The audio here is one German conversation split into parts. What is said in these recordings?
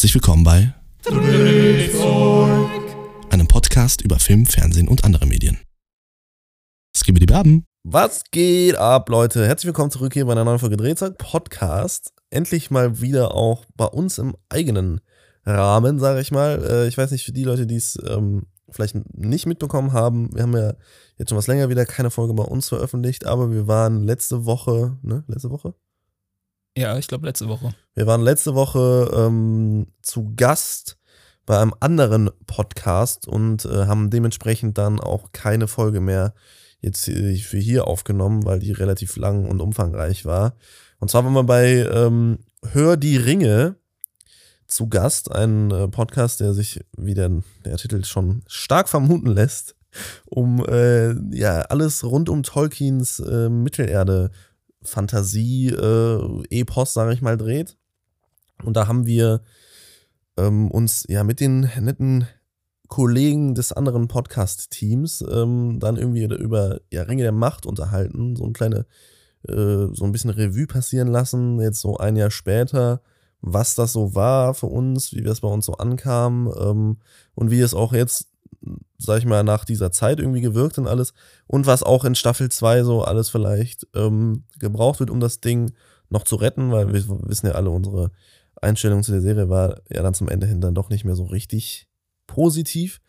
Herzlich willkommen bei einem Podcast über Film, Fernsehen und andere Medien. Skibidi Baben. Was geht ab, Leute? Herzlich willkommen zurück hier bei einer neuen Folge Drehzeug Podcast. Endlich mal wieder auch bei uns im eigenen Rahmen, sage ich mal. Äh, ich weiß nicht, für die Leute, die es ähm, vielleicht nicht mitbekommen haben, wir haben ja jetzt schon was länger wieder keine Folge bei uns veröffentlicht, aber wir waren letzte Woche, ne, letzte Woche? Ja, ich glaube letzte Woche. Wir waren letzte Woche ähm, zu Gast bei einem anderen Podcast und äh, haben dementsprechend dann auch keine Folge mehr jetzt äh, für hier aufgenommen, weil die relativ lang und umfangreich war. Und zwar waren wir bei ähm, Hör die Ringe zu Gast, ein äh, Podcast, der sich, wie der, der Titel schon stark vermuten lässt, um äh, ja alles rund um Tolkiens äh, Mittelerde Fantasie äh, sage ich mal, dreht. Und da haben wir ähm, uns ja mit den netten Kollegen des anderen Podcast-Teams ähm, dann irgendwie über ja, Ringe der Macht unterhalten, so ein kleine, äh, so ein bisschen Revue passieren lassen, jetzt so ein Jahr später, was das so war für uns, wie das bei uns so ankam ähm, und wie es auch jetzt, sag ich mal, nach dieser Zeit irgendwie gewirkt und alles und was auch in Staffel 2 so alles vielleicht ähm, gebraucht wird, um das Ding noch zu retten, weil wir wissen ja alle, unsere Einstellung zu der Serie war ja dann zum Ende hin dann doch nicht mehr so richtig positiv.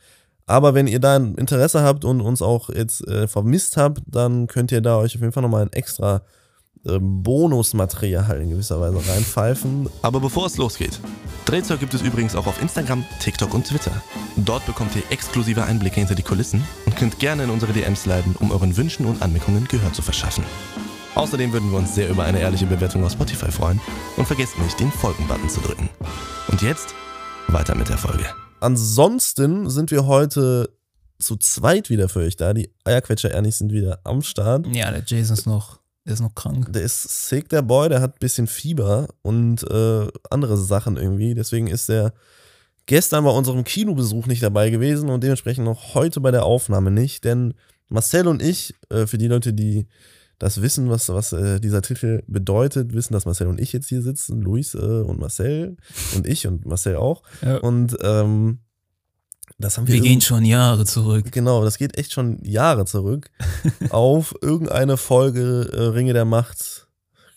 Aber wenn ihr da ein Interesse habt und uns auch jetzt äh, vermisst habt, dann könnt ihr da euch auf jeden Fall nochmal ein extra Bonusmaterial in gewisser Weise reinpfeifen. Aber bevor es losgeht, Drehzeug gibt es übrigens auch auf Instagram, TikTok und Twitter. Dort bekommt ihr exklusive Einblicke hinter die Kulissen und könnt gerne in unsere DMs leiten, um euren Wünschen und Anmerkungen Gehör zu verschaffen. Außerdem würden wir uns sehr über eine ehrliche Bewertung auf Spotify freuen und vergesst nicht, den Folgen-Button zu drücken. Und jetzt weiter mit der Folge. Ansonsten sind wir heute zu zweit wieder für euch da. Die Eierquetscher-Ernis sind wieder am Start. Ja, der Jason ist noch, der ist noch krank. Der ist sick, der Boy, der hat ein bisschen Fieber und äh, andere Sachen irgendwie. Deswegen ist er gestern bei unserem Kinobesuch nicht dabei gewesen und dementsprechend noch heute bei der Aufnahme nicht. Denn Marcel und ich, äh, für die Leute, die das wissen, was, was äh, dieser Titel bedeutet, wissen, dass Marcel und ich jetzt hier sitzen, Luis äh, und Marcel und ich und Marcel auch. Ja. Und ähm, das haben wir. Wir gehen schon Jahre zurück. Genau, das geht echt schon Jahre zurück auf irgendeine Folge äh, Ringe der Macht,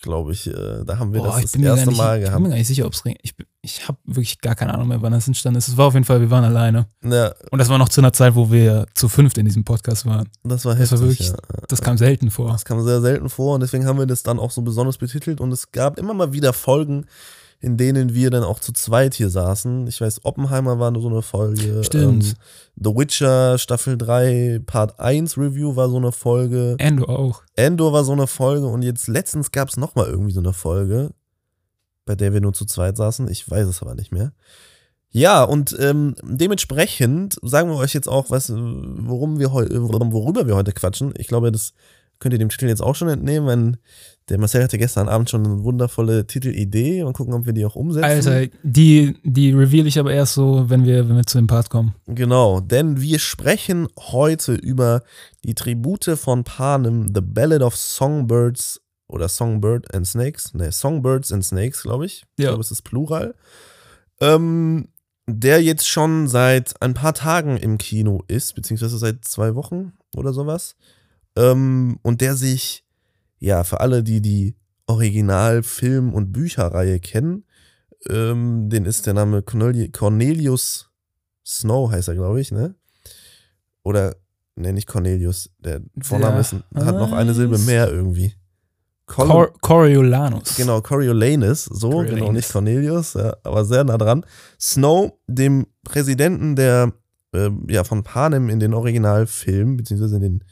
glaube ich. Äh, da haben wir Boah, das ich das erste nicht, Mal ich bin gehabt. mir gar nicht sicher, ob es Ich, bin- ich habe wirklich gar keine Ahnung mehr, wann das entstanden ist. Es war auf jeden Fall, wir waren alleine. Ja, Und das war noch zu einer Zeit, wo wir zu fünft in diesem Podcast waren. das war Das heftig. war wirklich- ja. Das kam selten vor. Das kam sehr selten vor und deswegen haben wir das dann auch so besonders betitelt und es gab immer mal wieder Folgen, in denen wir dann auch zu zweit hier saßen. Ich weiß, Oppenheimer war so eine Folge. Stimmt. Ähm, The Witcher Staffel 3 Part 1 Review war so eine Folge. Endo auch. Endor war so eine Folge und jetzt letztens gab es nochmal irgendwie so eine Folge, bei der wir nur zu zweit saßen. Ich weiß es aber nicht mehr. Ja, und ähm, dementsprechend sagen wir euch jetzt auch, was, worum wir worüber wir heute quatschen. Ich glaube, das könnt ihr dem Titel jetzt auch schon entnehmen, wenn der Marcel hatte gestern Abend schon eine wundervolle Titelidee und gucken, ob wir die auch umsetzen. Alter, die, die reveal ich aber erst so, wenn wir, wenn wir zu dem Part kommen. Genau, denn wir sprechen heute über die Tribute von Panem, The Ballad of Songbirds oder Songbird and Snakes. Ne, Songbirds and Snakes, glaube ich. Ich Ja. glaube, es ist Plural. Ähm, der jetzt schon seit ein paar Tagen im Kino ist, beziehungsweise seit zwei Wochen oder sowas. Ähm, und der sich, ja, für alle, die die Original-Film- und Bücherreihe kennen, ähm, den ist der Name Corneli- Cornelius Snow heißt er, glaube ich, ne? Oder, ne, nicht Cornelius. Der Vorname Der ist, hat noch eine Silbe mehr irgendwie. Col Cor Coriolanus. genau, Coriolanus, so, genau, Coriolanus. nicht Cornelius, ja, aber sehr nah dran. Snow, dem Präsidenten der, ähm, ja, von Panem in den Originalfilmen, beziehungsweise in, den,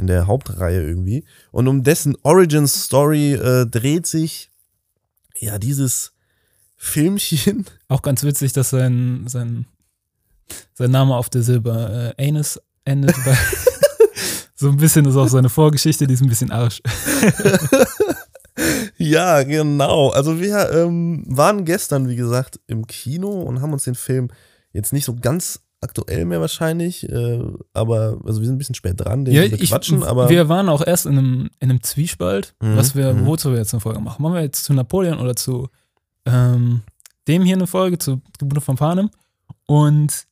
in der Hauptreihe irgendwie. Und um dessen Origin Story äh, dreht sich, ja, dieses Filmchen. Auch ganz witzig, dass sein, sein, sein Name auf der Silber äh, Anus endet. Weil so ein bisschen ist auch seine Vorgeschichte, die ist ein bisschen Arsch. Ja, genau. Also wir ähm, waren gestern, wie gesagt, im Kino und haben uns den Film jetzt nicht so ganz aktuell mehr wahrscheinlich, äh, aber also wir sind ein bisschen spät dran, den Ja, wir ich, quatschen, aber wir waren auch erst in einem, in einem Zwiespalt, Mhm, was wir, mhm. wozu wir jetzt eine Folge machen. Machen wir jetzt zu Napoleon oder zu, ähm, dem hier eine Folge zu Tribute von Panem und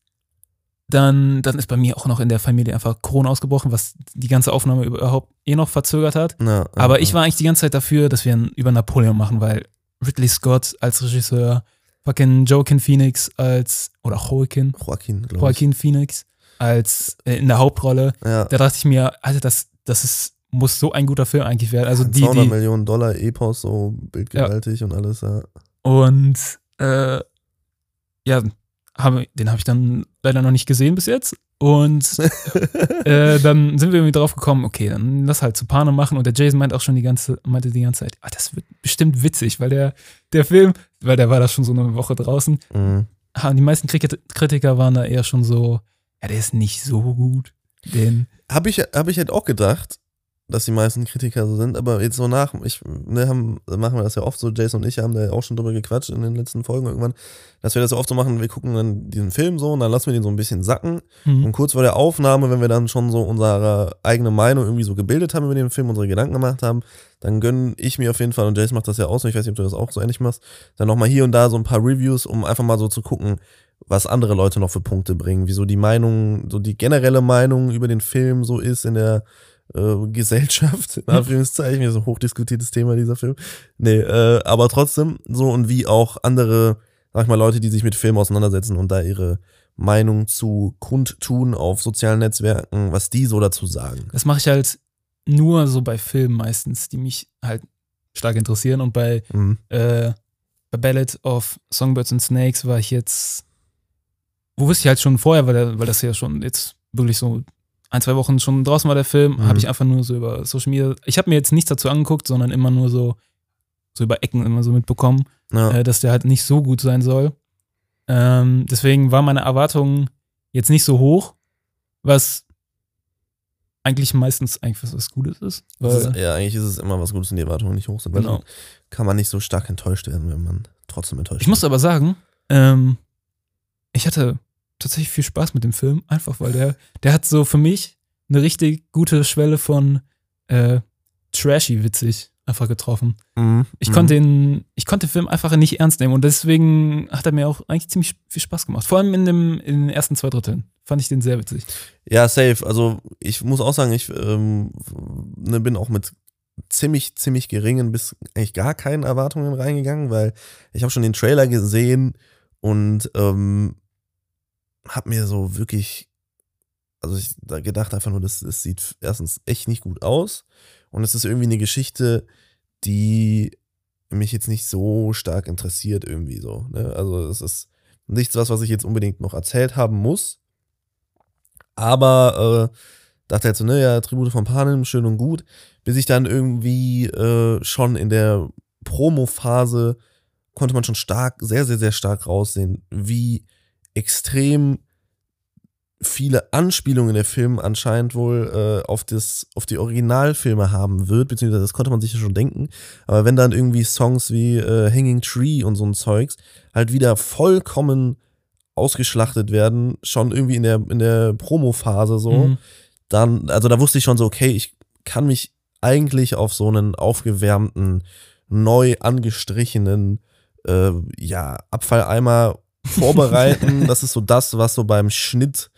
dann, dann ist bei mir auch noch in der Familie einfach Corona ausgebrochen, was die ganze Aufnahme überhaupt eh noch verzögert hat. Ja, Aber ja, ich war eigentlich die ganze Zeit dafür, dass wir einen über Napoleon machen, weil Ridley Scott als Regisseur, fucking Joaquin Phoenix als, oder Joaquin, Joaquin, glaube ich. Joaquin Phoenix als äh, in der Hauptrolle. Ja. Da dachte ich mir, Alter, das, das ist, muss so ein guter Film eigentlich werden. Also die, 200 die, Millionen Dollar Epos, so bildgewaltig und alles, ja. und äh, ja, habe, den habe ich dann leider noch nicht gesehen bis jetzt. Und äh, dann sind wir irgendwie drauf gekommen, okay, dann lass halt zu Panem machen. Und der Jason meint auch schon die ganze, meinte die ganze Zeit, ah, das wird bestimmt witzig, weil der, der Film, weil der war da schon so eine Woche draußen. Mhm. Und die meisten Krit- Kritiker waren da eher schon so, ja, der ist nicht so gut. Den, Habe ich, hab ich halt auch gedacht, dass die meisten Kritiker so sind, aber jetzt so nach, ich, ne, haben, machen wir das ja oft so, Jason und ich haben da ja auch schon drüber gequatscht in den letzten Folgen irgendwann, dass wir das ja oft so machen, wir gucken dann diesen Film so und dann lassen wir den so ein bisschen sacken. Hm, und kurz vor der Aufnahme, wenn wir dann schon so unsere eigene Meinung irgendwie so gebildet haben über den Film, unsere Gedanken gemacht haben, dann gönne ich mir auf jeden Fall, und Jason macht das ja auch so, ich weiß nicht, ob du das auch so ähnlich machst, dann nochmal hier und da so ein paar Reviews, um einfach mal so zu gucken, was andere Leute noch für Punkte bringen, wieso die Meinung, so die generelle Meinung über den Film so ist in der äh, Gesellschaft, in Anführungszeichen, ja, so ein hochdiskutiertes Thema dieser Film. Nee, äh, aber trotzdem so und wie auch andere, sag ich mal, Leute, die sich mit Film auseinandersetzen und da ihre Meinung zu kundtun auf sozialen Netzwerken, was die so dazu sagen. das mache ich halt nur so bei Filmen meistens, die mich halt stark interessieren. Und bei Mhm. äh, bei Ballad of Songbirds and Snakes war ich jetzt, wo wusste ich halt schon vorher, weil, weil das ja schon jetzt wirklich so ein, zwei Wochen schon draußen war der Film, Mhm. habe ich einfach nur so über Social Media, ich habe mir jetzt nichts dazu angeguckt, sondern immer nur so, so über Ecken immer so mitbekommen, Ja. äh, dass der halt nicht so gut sein soll. Ähm, deswegen war meine Erwartung jetzt nicht so hoch, was eigentlich meistens eigentlich was, was Gutes ist. Ist, ja, eigentlich ist es immer was Gutes, wenn die Erwartungen nicht hoch sind. Weil Genau. kann man nicht so stark enttäuscht werden, wenn man trotzdem enttäuscht Ich muss aber sagen, ähm, ich hatte tatsächlich viel Spaß mit dem Film, einfach weil der, der hat so für mich eine richtig gute Schwelle von äh, trashy witzig einfach getroffen. Mhm. Ich Mhm. konnte den, ich konnte den Film einfach nicht ernst nehmen und deswegen hat er mir auch eigentlich ziemlich viel Spaß gemacht. Vor allem in, dem, in den ersten zwei Dritteln fand ich den sehr witzig. Ja, safe. Also ich muss auch sagen, ich ähm, ne, bin auch mit ziemlich, ziemlich geringen bis eigentlich gar keinen Erwartungen reingegangen, weil ich habe schon den Trailer gesehen und ähm, habe mir so wirklich, also ich da gedacht einfach nur, das, das sieht erstens echt nicht gut aus und es ist irgendwie eine Geschichte, die mich jetzt nicht so stark interessiert irgendwie so. Ne? Also es ist nichts was, was ich jetzt unbedingt noch erzählt haben muss. Aber äh, dachte halt so, ne, Tribute von Panem, schön und gut, bis ich dann irgendwie äh, schon in der Promo-Phase konnte man schon stark, sehr, sehr, sehr stark raussehen, wie extrem viele Anspielungen der Film anscheinend wohl äh, auf, das, auf die Originalfilme haben wird, beziehungsweise das konnte man sich ja schon denken. Aber wenn dann irgendwie Songs wie äh, Hanging Tree und so ein Zeugs halt wieder vollkommen ausgeschlachtet werden, schon irgendwie in der, in der Promo-Phase so, Mhm. dann, also da wusste ich schon so, okay, ich kann mich eigentlich auf so einen aufgewärmten, neu angestrichenen, äh, ja, Abfalleimer vorbereiten. das ist so das, was so beim Schnitt,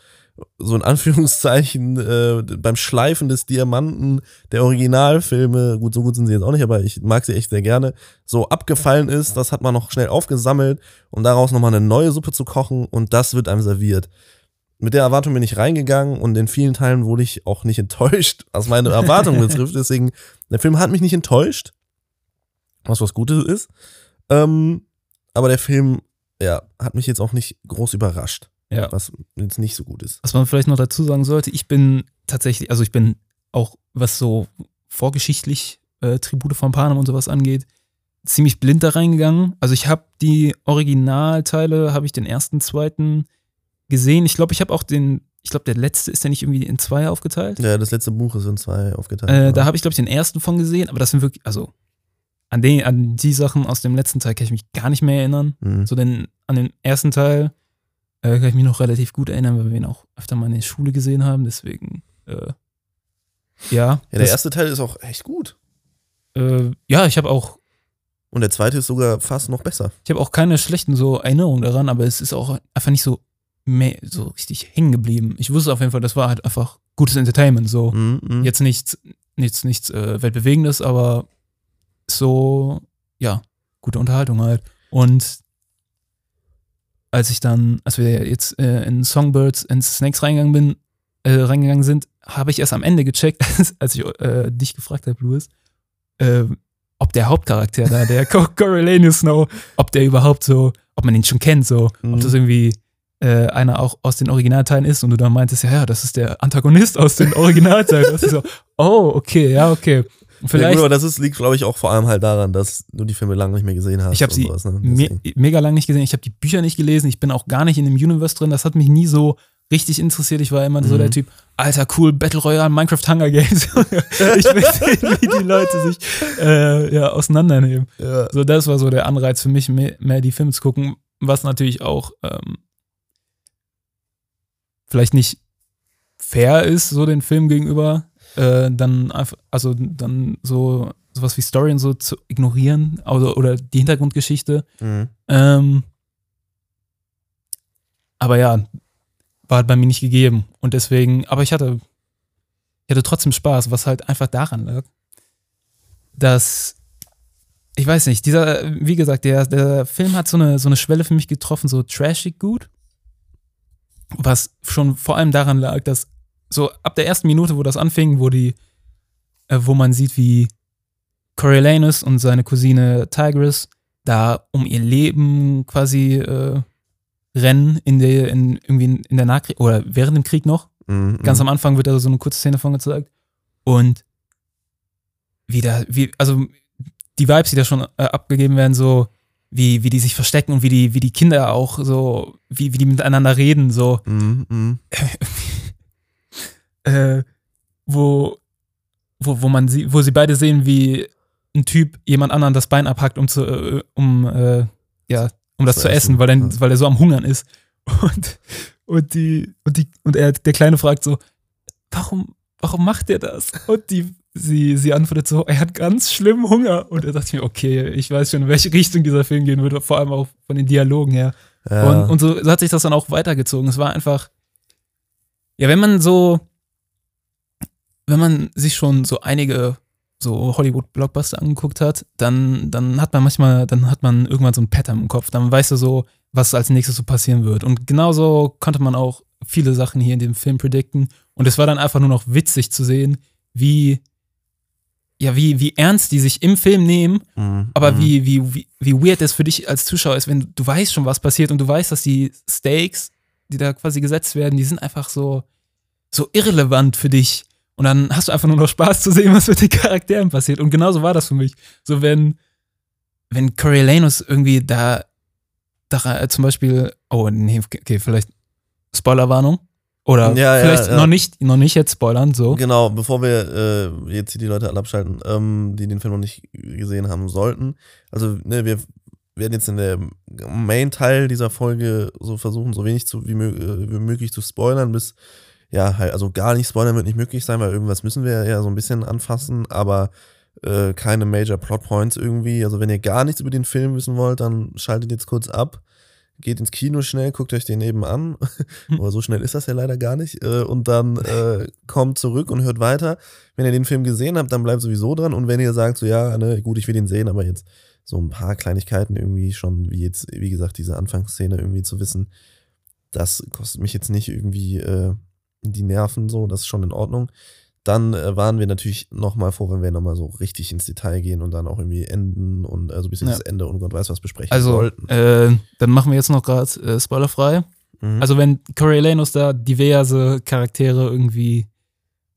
so in Anführungszeichen, äh, beim Schleifen des Diamanten der Originalfilme, gut, so gut sind sie jetzt auch nicht, aber ich mag sie echt sehr gerne, so abgefallen ist. Das hat man noch schnell aufgesammelt, um daraus nochmal eine neue Suppe zu kochen und das wird einem serviert mit der Erwartung bin ich reingegangen und in vielen Teilen wurde ich auch nicht enttäuscht, was meine Erwartungen betrifft. Deswegen, der Film hat mich nicht enttäuscht, was was Gutes ist. Ähm, aber der Film, ja, hat mich jetzt auch nicht groß überrascht, Ja. was jetzt nicht so gut ist. Was man vielleicht noch dazu sagen sollte, ich bin tatsächlich, also ich bin auch, was so vorgeschichtlich äh, Tribute von Panem und sowas angeht, ziemlich blind da reingegangen. Also ich habe die Originalteile, habe ich den ersten, zweiten gesehen. Ich glaube, ich habe auch den, ich glaube, der letzte ist ja nicht irgendwie in zwei aufgeteilt. Ja, das letzte Buch ist in zwei aufgeteilt. Äh, da habe ich, glaube ich, den ersten von gesehen, aber das sind wirklich, also an, den, an die Sachen aus dem letzten Teil kann ich mich gar nicht mehr erinnern. Mhm. So denn an den ersten Teil äh, kann ich mich noch relativ gut erinnern, weil wir ihn auch öfter mal in der Schule gesehen haben. Deswegen, äh, ja. Ja, der erste Teil ist auch echt gut. äh, ja, ich habe auch Und der zweite ist sogar fast noch besser. Ich habe auch keine schlechten so Erinnerungen daran, aber es ist auch einfach nicht so mehr, so richtig hängen geblieben. Ich wusste auf jeden Fall, das war halt einfach gutes Entertainment. So Mhm, mhm. jetzt nichts, nichts, nichts äh, weltbewegendes, aber so ja gute Unterhaltung halt. Und als ich dann, als wir jetzt äh, in Songbirds and Snakes reingegangen bin, äh, reingegangen sind, habe ich erst am Ende gecheckt, als ich äh, dich gefragt habe, Louis, äh, ob der Hauptcharakter da, der Co- Coriolanus Snow, ob der überhaupt so, ob man ihn schon kennt, so, ob Mhm. das irgendwie äh, einer auch aus den Originalteilen ist und du dann meintest, ja, ja, das ist der Antagonist aus den Originalteilen. Das ist so, oh, okay, ja, okay. Ja, Vielleicht, gut, aber das ist, liegt, glaube ich, auch vor allem halt daran, dass du die Filme lange nicht mehr gesehen hast. Ich habe sie sowas, ne? me mega lang nicht gesehen. Ich habe die Bücher nicht gelesen. Ich bin auch gar nicht in dem Universe drin. Das hat mich nie so richtig interessiert. Ich war immer so Mhm. der Typ, alter, cool, Battle Royale, Minecraft Hunger Games. ich will sehen, wie die Leute sich äh, ja, auseinandernehmen. Ja. So, das war so der Anreiz für mich, mehr, mehr die Filme zu gucken, was natürlich auch ähm, vielleicht nicht fair ist, so den Film gegenüber, äh, dann einfach, also dann so sowas wie Story und so zu ignorieren also, oder die Hintergrundgeschichte. Mhm. Ähm, aber ja, war halt bei mir nicht gegeben. Und deswegen, aber ich hatte, ich hatte trotzdem Spaß, was halt einfach daran lag, dass, ich weiß nicht, dieser, wie gesagt, der, der Film hat so eine, so eine Schwelle für mich getroffen, so trashig gut. Was schon vor allem daran lag, dass so ab der ersten Minute, wo das anfing, wo die, äh, wo man sieht, wie Coriolanus und seine Cousine Tigris da um ihr Leben quasi äh, rennen in der, in, irgendwie in, der Nahkrieg oder während dem Krieg noch. Mhm. Ganz am Anfang wird da so eine kurze Szene von gezeigt. Und wieder, wie, also die Vibes, die da schon äh, abgegeben werden, so wie, wie die sich verstecken und wie die, wie die Kinder auch so, wie, wie die miteinander reden, so, Mhm. Äh, wo, wo, wo man sie, wo sie beide sehen, wie ein Typ jemand anderen das Bein abhackt, um zu, äh, um, äh, ja, um das Zu zu, essen, essen, weil, dann, ja. weil er so am Hungern ist. Und, und die, und die, und er, der Kleine fragt so, warum, warum macht er das? Und die, sie, sie antwortet so, er hat ganz schlimm Hunger. Und er dachte mir, okay, ich weiß schon, in welche Richtung dieser Film gehen würde, vor allem auch von den Dialogen her. Ja. Und, und so hat sich das dann auch weitergezogen. Es war einfach, ja, wenn man so, wenn man sich schon so einige so Hollywood-Blockbuster angeguckt hat, dann, dann hat man manchmal, dann hat man irgendwann so ein Pattern im Kopf. Dann weißt du so, was als nächstes so passieren wird. Und genauso konnte man auch viele Sachen hier in dem Film predikten. Und es war dann einfach nur noch witzig zu sehen, wie, ja, wie, wie ernst die sich im Film nehmen Mhm. aber Mhm. wie, wie, wie, wie weird es für dich als Zuschauer ist, wenn du, du weißt schon, was passiert und du weißt, dass die Stakes, die da quasi gesetzt werden, die sind einfach so, so irrelevant für dich. Und dann hast du einfach nur noch Spaß zu sehen, was mit den Charakteren passiert. Und genauso war das für mich. So, wenn, wenn Coriolanus irgendwie da, da äh, zum Beispiel, oh, nee, okay, vielleicht Spoilerwarnung. Oder Ja, ja, vielleicht ja. noch nicht, noch nicht jetzt spoilern, so. Genau, bevor wir äh, jetzt hier die Leute alle abschalten, ähm, die den Film noch nicht gesehen haben sollten. Also, ne, wir werden jetzt in der Main-Teil dieser Folge so versuchen, so wenig zu, wie, äh, wie möglich zu spoilern, bis, ja, halt, also gar nicht spoilern wird nicht möglich sein, weil irgendwas müssen wir ja so ein bisschen anfassen, aber äh, keine Major Plotpoints irgendwie. Also, wenn ihr gar nichts über den Film wissen wollt, dann schaltet jetzt kurz ab. Geht ins Kino schnell, guckt euch den eben an. Aber so schnell ist das ja leider gar nicht. Äh, Und dann äh, kommt zurück und hört weiter. Wenn ihr den Film gesehen habt, dann bleibt sowieso dran. Und wenn ihr sagt, so ja, ne, gut, ich will den sehen, aber jetzt so ein paar Kleinigkeiten irgendwie schon, wie jetzt, wie gesagt, diese Anfangsszene irgendwie zu wissen, das kostet mich jetzt nicht irgendwie äh, die Nerven so, das ist schon in Ordnung. Dann äh, waren wir natürlich nochmal froh, wenn wir nochmal so richtig ins Detail gehen und dann auch irgendwie enden und also bis Ja. ins Ende und Gott weiß was besprechen Also, sollten. äh, dann machen wir jetzt noch gerade äh, spoilerfrei. Mhm. Also wenn Coriolanus da diverse Charaktere irgendwie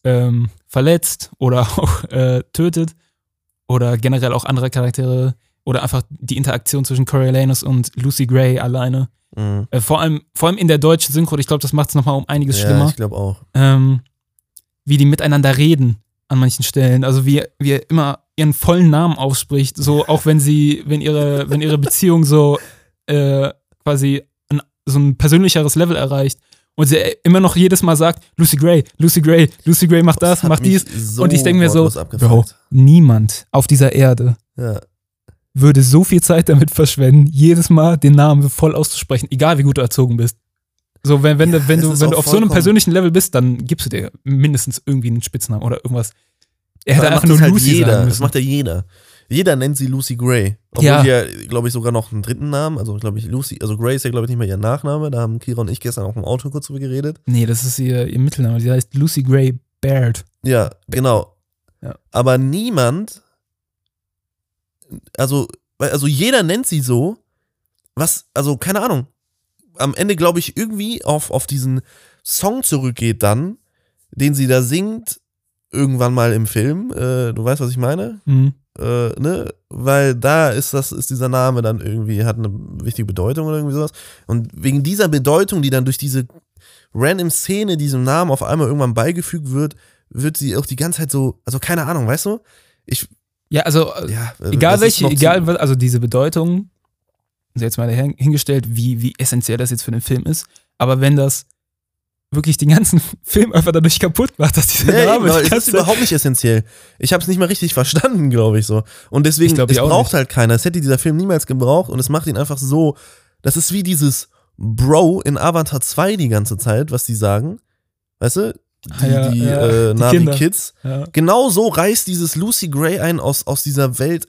ähm, verletzt oder auch äh, tötet oder generell auch andere Charaktere oder einfach die Interaktion zwischen Coriolanus und Lucy Gray alleine. Mhm. Äh, vor, allem, vor allem in der deutschen Synchro, ich glaube, das macht es nochmal um einiges ja, schlimmer, ich glaube auch. ähm, wie die miteinander reden an manchen Stellen. Also wie, wie er immer ihren vollen Namen ausspricht, so auch wenn sie, wenn ihre, wenn ihre Beziehung so äh, quasi ein, so ein persönlicheres Level erreicht und sie immer noch jedes Mal sagt, Lucy Gray, Lucy Gray, Lucy Gray macht das, hat macht dies. Und ich denk mir so, abgefuckt. Niemand auf dieser Erde Ja. Würde so viel Zeit damit verschwenden, jedes Mal den Namen voll auszusprechen, egal wie gut du erzogen bist. So, wenn, wenn, Ja, du, wenn du, wenn du auf so einem persönlichen Level bist, dann gibst du dir mindestens irgendwie einen Spitznamen oder irgendwas. Er hätte einfach nur das halt Lucy jeder. Das macht ja jeder. Jeder nennt sie Lucy Gray. Obwohl Ja. die ja, glaube ich, sogar noch einen dritten Namen. Also, glaube ich, Lucy, also Gray ist ja, glaube ich, nicht mehr ihr Nachname. Da haben Kira und ich gestern auch im Auto kurz drüber geredet. Nee, das ist ihr, ihr Mittelname. Die heißt Lucy Gray Baird. Ja, genau. Ja. Aber niemand, also, also jeder nennt sie so, was, also keine Ahnung, am Ende glaube ich irgendwie auf, auf diesen Song zurückgeht dann, den sie da singt, irgendwann mal im Film, äh, du weißt, was ich meine? Mhm. Äh, ne? Weil da ist das, ist dieser Name dann irgendwie, hat eine wichtige Bedeutung oder irgendwie sowas. Und wegen dieser Bedeutung, die dann durch diese random Szene diesem Namen auf einmal irgendwann beigefügt wird, wird sie auch die ganze Zeit so, also keine Ahnung, weißt du? Ich, Ja, also äh, ja, äh, egal das ist welche, egal, was- also diese Bedeutung, ist jetzt mal hin- hingestellt, wie, wie essentiell das jetzt für den Film ist, aber wenn das wirklich den ganzen Film einfach dadurch kaputt macht, dass dieser Ja, Name die es ganze ist überhaupt nicht essentiell. Ich habe es nicht mal richtig verstanden, glaube ich so. Und deswegen, Ich glaub, es braucht nicht. halt keiner. Es hätte dieser Film niemals gebraucht und es macht ihn einfach so. Das ist wie dieses Bro in Avatar 2 die ganze Zeit, was die sagen. Weißt du? Die, ja, die, ja, äh, die Kinder. Kids. ja. Genau so reißt dieses Lucy Gray ein aus, aus dieser Welt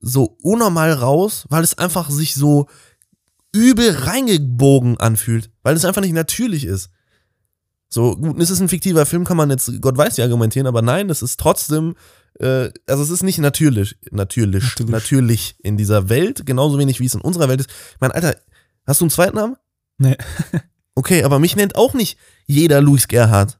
so unnormal raus, weil es einfach sich so übel reingebogen anfühlt, weil es einfach nicht natürlich ist. So, gut, es ist ein fiktiver Film, kann man jetzt, Gott weiß, wie argumentieren, aber nein, es ist trotzdem, äh, also es ist nicht natürlich, natürlich, Natürlich. natürlich, in dieser Welt, genauso wenig wie es in unserer Welt ist. Ich meine, Alter, hast du einen zweiten Namen? Nee. Okay, aber mich nennt auch nicht jeder Luis Gerhard.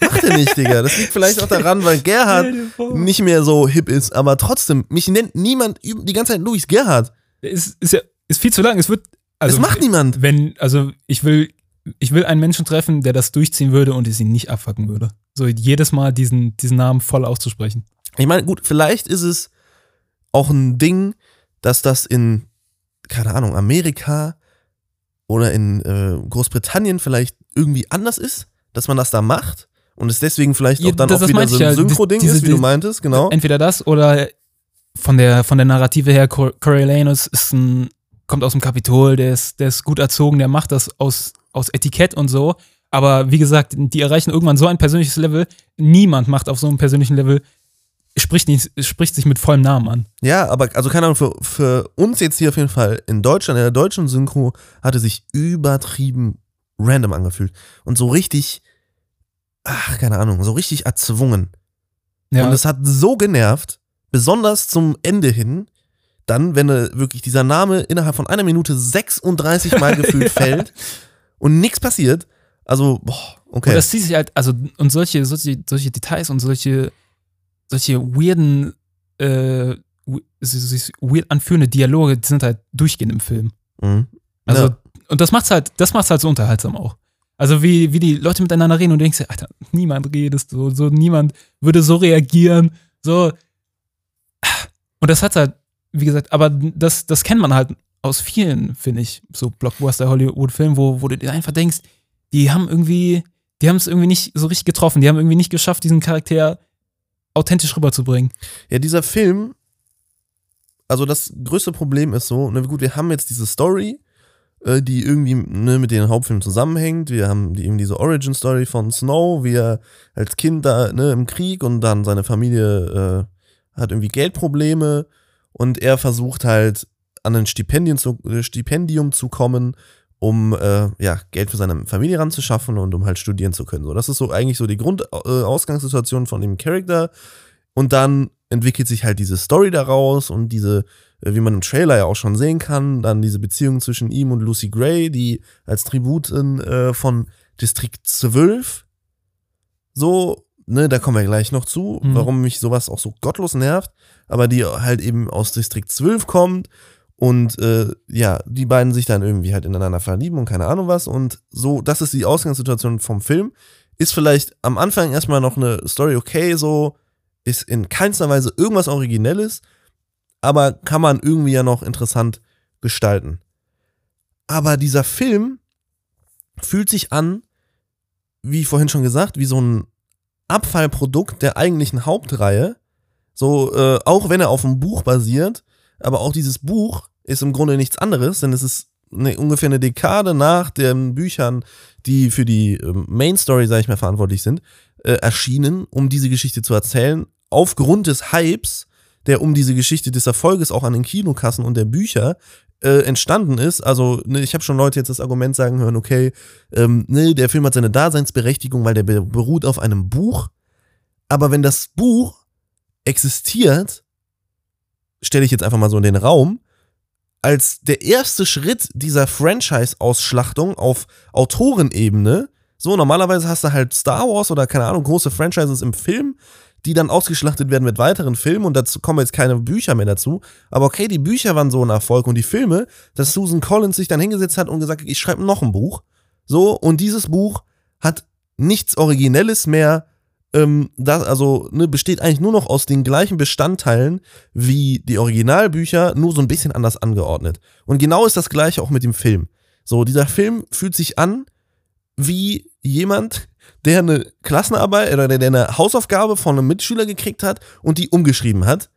Macht er nicht, Digga. Das liegt vielleicht auch daran, weil Gerhard nicht mehr so hip ist, aber trotzdem, mich nennt niemand die ganze Zeit Luis Gerhard. ist, ist ja ist viel zu lang. Es wird also das macht niemand. wenn also ich will ich will einen Menschen treffen, der das durchziehen würde und es ihn nicht abfacken würde. So jedes Mal diesen diesen Namen voll auszusprechen. Ich meine, gut, vielleicht ist es auch ein Ding, dass das in, keine Ahnung, Amerika oder in äh, Großbritannien vielleicht irgendwie anders ist, dass man das da macht und es deswegen vielleicht auch dann das- auch das wieder so ein ja. Synchro-Ding Diese- ist, wie du die- meintest, genau. Entweder das oder von der von der Narrative her Cor- Coriolanus ist ein kommt aus dem Kapitol, der ist der ist gut erzogen, der macht das aus aus Etikett und so. Aber wie gesagt, die erreichen irgendwann so ein persönliches Level. Niemand macht auf so einem persönlichen Level spricht nicht spricht sich mit vollem Namen an. Ja, aber also keine Ahnung, für, für uns jetzt hier auf jeden Fall in Deutschland, in der deutschen Synchro, hatte sich übertrieben random angefühlt. Und so richtig, ach, keine Ahnung, so richtig erzwungen. Ja. Und es hat so genervt, besonders zum Ende hin, dann, wenn äh, wirklich dieser Name innerhalb von einer Minute 36 Mal gefühlt fällt und nichts passiert. Also, boah, okay. Und das zieht sich halt, also, und solche, solche, solche Details und solche, solche weirden, äh, weird anführende Dialoge, die sind halt durchgehend im Film. Mhm. Also, Ja. Und das macht's halt, das macht's halt so unterhaltsam auch. Also, wie, wie die Leute miteinander reden und du denkst, dir, Alter, niemand redet so, so, niemand würde so reagieren, so. Und das hat halt, wie gesagt, aber das, das kennt man halt aus vielen, finde ich, so Blockbuster-Hollywood-Filmen, wo, wo du dir einfach denkst, die haben irgendwie, die haben es irgendwie nicht so richtig getroffen, die haben irgendwie nicht geschafft, diesen Charakter authentisch rüberzubringen. Ja, dieser Film, also das größte Problem ist so, ne, gut, wir haben jetzt diese Story, die irgendwie ne, mit den Hauptfilmen zusammenhängt. Wir haben die, eben diese Origin-Story von Snow, wie er als Kind da ne, im Krieg und dann seine Familie äh, hat irgendwie Geldprobleme und er versucht halt an ein Stipendium zu, äh, Stipendium zu kommen, um äh, ja, Geld für seine Familie ranzuschaffen und um halt studieren zu können. So, das ist so eigentlich so die Grundausgangssituation von dem Charakter. Und dann entwickelt sich halt diese Story daraus und diese, äh, wie man im Trailer ja auch schon sehen kann, dann diese Beziehung zwischen ihm und Lucy Gray, die als Tributin äh, von Distrikt 12 so, ne, da kommen wir gleich noch zu, Mhm. warum mich sowas auch so gottlos nervt, aber die halt eben aus Distrikt 12 kommt und äh, ja, die beiden sich dann irgendwie halt ineinander verlieben und keine Ahnung was und so, das ist die Ausgangssituation vom Film. Ist vielleicht am Anfang erstmal noch eine Story okay, so, ist in keinster Weise irgendwas Originelles, aber kann man irgendwie ja noch interessant gestalten. Aber dieser Film fühlt sich an, wie vorhin schon gesagt, wie so ein Abfallprodukt der eigentlichen Hauptreihe. So, äh, auch wenn er auf einem Buch basiert, aber auch dieses Buch ist im Grunde nichts anderes, denn es ist eine, ungefähr eine Dekade nach den Büchern, die für die ähm, Main Story, sage ich mal, verantwortlich sind, äh, erschienen, um diese Geschichte zu erzählen, aufgrund des Hypes, der um diese Geschichte des Erfolges auch an den Kinokassen und der Bücher äh, entstanden ist. Also, ne, ich habe schon Leute jetzt das Argument sagen hören, okay, ähm, ne, der Film hat seine Daseinsberechtigung, weil der beruht auf einem Buch. Aber wenn das Buch existiert, stelle ich jetzt einfach mal so in den Raum, als der erste Schritt dieser Franchise-Ausschlachtung auf Autorenebene, so normalerweise hast du halt Star Wars oder keine Ahnung, große Franchises im Film, die dann ausgeschlachtet werden mit weiteren Filmen und dazu kommen jetzt keine Bücher mehr dazu. Aber okay, die Bücher waren so ein Erfolg und die Filme, dass Susan Collins sich dann hingesetzt hat und gesagt hat, ich schreibe noch ein Buch. So, und dieses Buch hat nichts Originelles mehr. Ähm, das, also ne, besteht eigentlich nur noch aus den gleichen Bestandteilen wie die Originalbücher, nur so ein bisschen anders angeordnet. Und genau ist das gleiche auch mit dem Film. So, dieser Film fühlt sich an wie jemand, der eine Klassenarbeit oder der eine Hausaufgabe von einem Mitschüler gekriegt hat und die umgeschrieben hat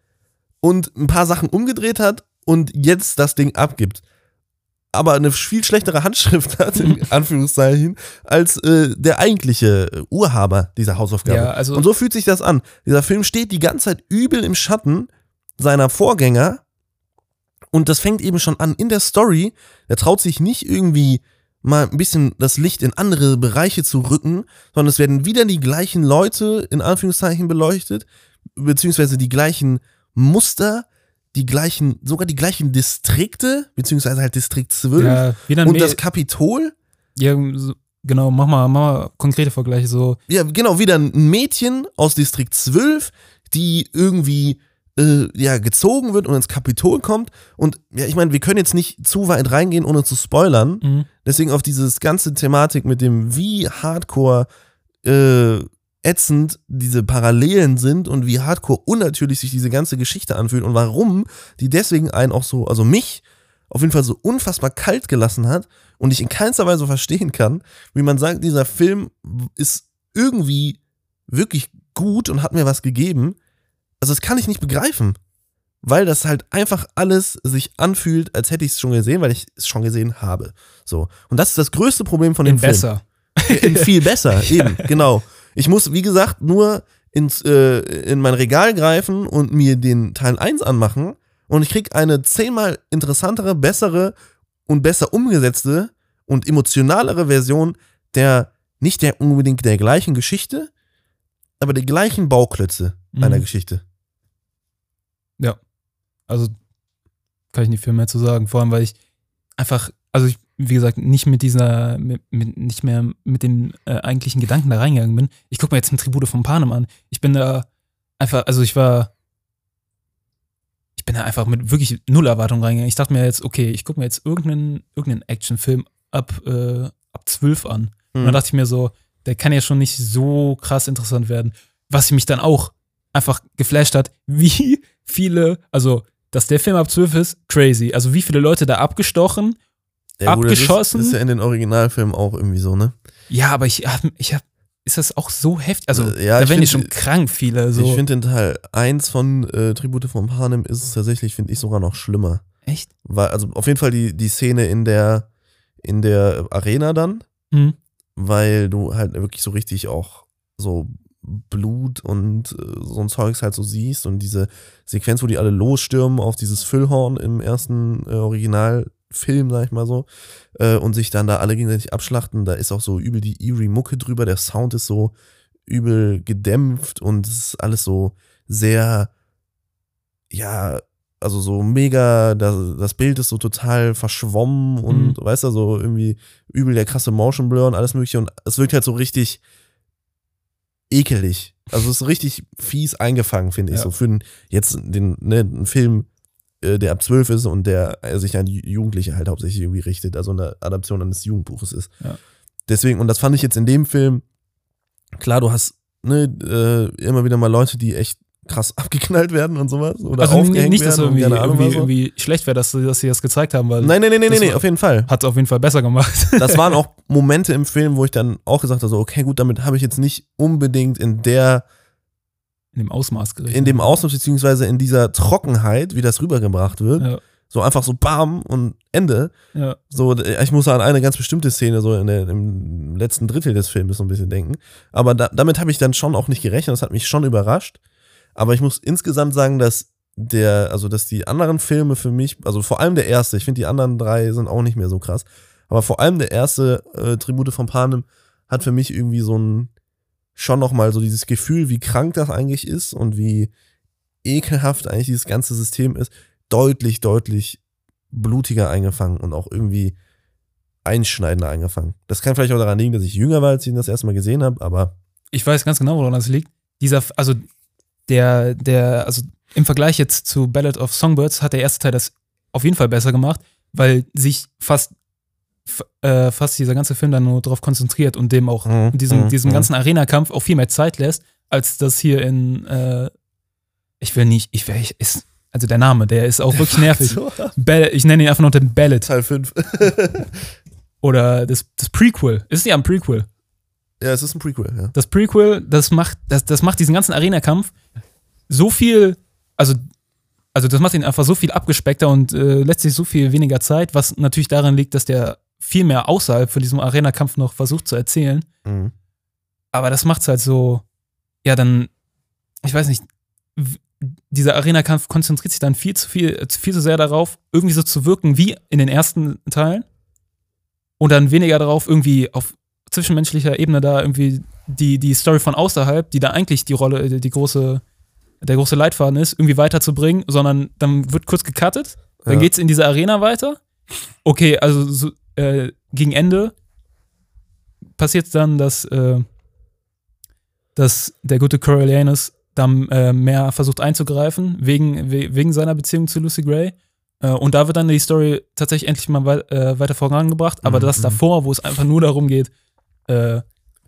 und ein paar Sachen umgedreht hat und jetzt das Ding abgibt. Aber eine viel schlechtere Handschrift hat, in Anführungszeichen, als äh, der eigentliche Urhaber dieser Hausaufgabe. Ja, also und so fühlt sich das an. Dieser Film steht die ganze Zeit übel im Schatten seiner Vorgänger. Und das fängt eben schon an in der Story. Er traut sich nicht irgendwie mal ein bisschen das Licht in andere Bereiche zu rücken, sondern es werden wieder die gleichen Leute in Anführungszeichen beleuchtet, beziehungsweise die gleichen Muster, die gleichen, sogar die gleichen Distrikte, beziehungsweise halt Distrikt 12 ja, und Me- das Kapitol. ja, genau, mach mal, mach mal konkrete Vergleiche so. Ja, genau, wieder ein Mädchen aus Distrikt 12, die irgendwie äh, ja, gezogen wird und ins Kapitol kommt. Und ja, ich meine, wir können jetzt nicht zu weit reingehen, ohne zu spoilern. Mhm. Deswegen auf dieses ganze Thematik mit dem, wie hardcore äh, ätzend diese Parallelen sind und wie hardcore unnatürlich sich diese ganze Geschichte anfühlt und warum die deswegen einen auch so, also mich auf jeden Fall so unfassbar kalt gelassen hat und ich in keinster Weise verstehen kann, wie man sagt, dieser Film ist irgendwie wirklich gut und hat mir was gegeben. Also das kann ich nicht begreifen, weil das halt einfach alles sich anfühlt, als hätte ich es schon gesehen, weil ich es schon gesehen habe. So. Und das ist das größte Problem von dem In Film. besser. In viel besser, eben, genau. Ich muss, wie gesagt, nur ins, äh, in mein Regal greifen und mir den Teil 1 anmachen und ich krieg eine zehnmal interessantere, bessere und besser umgesetzte und emotionalere Version der, nicht der unbedingt der gleichen Geschichte, aber der gleichen Bauklötze einer Mhm. Geschichte. Ja. Also kann ich nicht viel mehr zu sagen. Vor allem, weil ich einfach, also ich, wie gesagt, nicht mit dieser, mit, mit, nicht mehr mit dem äh, eigentlichen Gedanken da reingegangen bin. Ich gucke mir jetzt ein Tribute von Panem an. Ich bin da einfach, also ich war, ich bin da einfach mit wirklich null Erwartung reingegangen. Ich dachte mir jetzt, okay, ich gucke mir jetzt irgendeinen, irgendeinen Actionfilm ab, äh, ab 12 an. Und Mhm. dann dachte ich mir so, der kann ja schon nicht so krass interessant werden. Was mich dann auch einfach geflasht hat, wie viele, also, dass der Film ab 12 ist, crazy. Also, wie viele Leute da abgestochen. Ja, gut, das abgeschossen. Ist, ist ja in den Originalfilmen auch irgendwie so, ne? Ja, aber ich hab, ich hab, ist das auch so heftig? Also, ja, da ich werden die schon krank, viele. So. Ich finde den Teil 1 von äh, Tribute von Panem ist es tatsächlich, finde ich, sogar noch schlimmer. Echt? Weil, also auf jeden Fall die, die Szene in der, in der Arena dann, Mhm. weil du halt wirklich so richtig auch so Blut und äh, so ein Zeugs halt so siehst und diese Sequenz, wo die alle losstürmen auf dieses Füllhorn im ersten äh, Originalfilm, sag ich mal so, äh, und sich dann da alle gegenseitig abschlachten, da ist auch so übel die eerie Mucke drüber, der Sound ist so übel gedämpft und es ist alles so sehr, ja, also so mega, das, das Bild ist so total verschwommen und weißt du, so irgendwie übel der krasse Motion Blur und alles mögliche und es wirkt halt so richtig ekelig. Also es ist richtig fies eingefangen, finde ich, Ja. so für den, jetzt den, ne, einen Film, äh, der ab 12 ist und der äh, sich an Jugendliche halt hauptsächlich irgendwie richtet, also eine Adaption eines Jugendbuches ist. Ja. Deswegen, und das fand ich jetzt in dem Film, klar, du hast ne, äh, immer wieder mal Leute, die echt krass abgeknallt werden und sowas oder Also aufgehängt nicht, dass werden irgendwie, irgendwie, so. irgendwie schlecht wäre, dass, sie- dass sie das gezeigt haben, weil Nein, nein, nein, nein, war- auf jeden Fall. hat es auf jeden Fall besser gemacht. Das waren auch Momente im Film, wo ich dann auch gesagt habe, so, okay, gut, damit habe ich jetzt nicht unbedingt in der in dem Ausmaß gerechnet. in dem Ausmaß beziehungsweise in dieser Trockenheit, wie das rübergebracht wird. Ja, So einfach so bam und Ende. ja. So, ich muss an eine ganz bestimmte Szene so in der, im letzten Drittel des Films so ein bisschen denken. Aber da, damit habe ich dann schon auch nicht gerechnet. Das hat mich schon überrascht. Aber ich muss insgesamt sagen, dass der, also dass die anderen Filme für mich, also vor allem der erste, ich finde die anderen drei sind auch nicht mehr so krass. Aber vor allem der erste äh, Tribute von Panem hat für mich irgendwie so ein schon noch mal so dieses Gefühl, wie krank das eigentlich ist und wie ekelhaft eigentlich dieses ganze System ist, deutlich, deutlich blutiger eingefangen und auch irgendwie einschneidender eingefangen. Das kann vielleicht auch daran liegen, dass ich jünger war, als ich ihn das erste Mal gesehen habe, aber Ich weiß ganz genau, woran das liegt. Dieser, also der, der, also im Vergleich jetzt zu Ballad of Songbirds hat der erste Teil das auf jeden Fall besser gemacht, weil sich fast, äh, fast dieser ganze Film dann nur darauf konzentriert und dem auch Mhm, diesem, mhm, diesem mhm. ganzen Arena-Kampf auch viel mehr Zeit lässt, als das hier in, äh, ich will nicht, ich will, ich, ist, also der Name, der ist auch wirklich nervig. So, Ball, ich nenne ihn einfach nur den Ballad Teil 5. oder das, das Prequel. Ist ja ein Prequel. Ja, es ist ein Prequel, ja. das Prequel, das macht, das, das macht diesen ganzen Arena-Kampf so viel, also, also das macht ihn einfach so viel abgespeckter und äh, lässt sich so viel weniger Zeit, was natürlich daran liegt, dass der viel mehr außerhalb von diesem Arena-Kampf noch versucht zu erzählen. Mhm. Aber das macht's halt so, ja, dann, ich weiß nicht, dieser Arena-Kampf konzentriert sich dann viel zu viel, äh, viel zu sehr darauf, irgendwie so zu wirken wie in den ersten Teilen. Und dann weniger darauf, irgendwie auf zwischenmenschlicher Ebene da irgendwie die, die Story von außerhalb, die da eigentlich die Rolle, äh, die große, der große Leitfaden ist, irgendwie weiterzubringen, sondern dann wird kurz gecuttet, dann Ja. geht's in diese Arena weiter. Okay, also so, äh, gegen Ende passiert dann, dass, äh, dass der gute Coriolanus dann äh, mehr versucht einzugreifen, wegen, we wegen seiner Beziehung zu Lucy Gray. Äh, und da wird dann die Story tatsächlich endlich mal äh, weiter vorangebracht. Aber Mhm, das davor, wo es einfach nur darum geht, äh,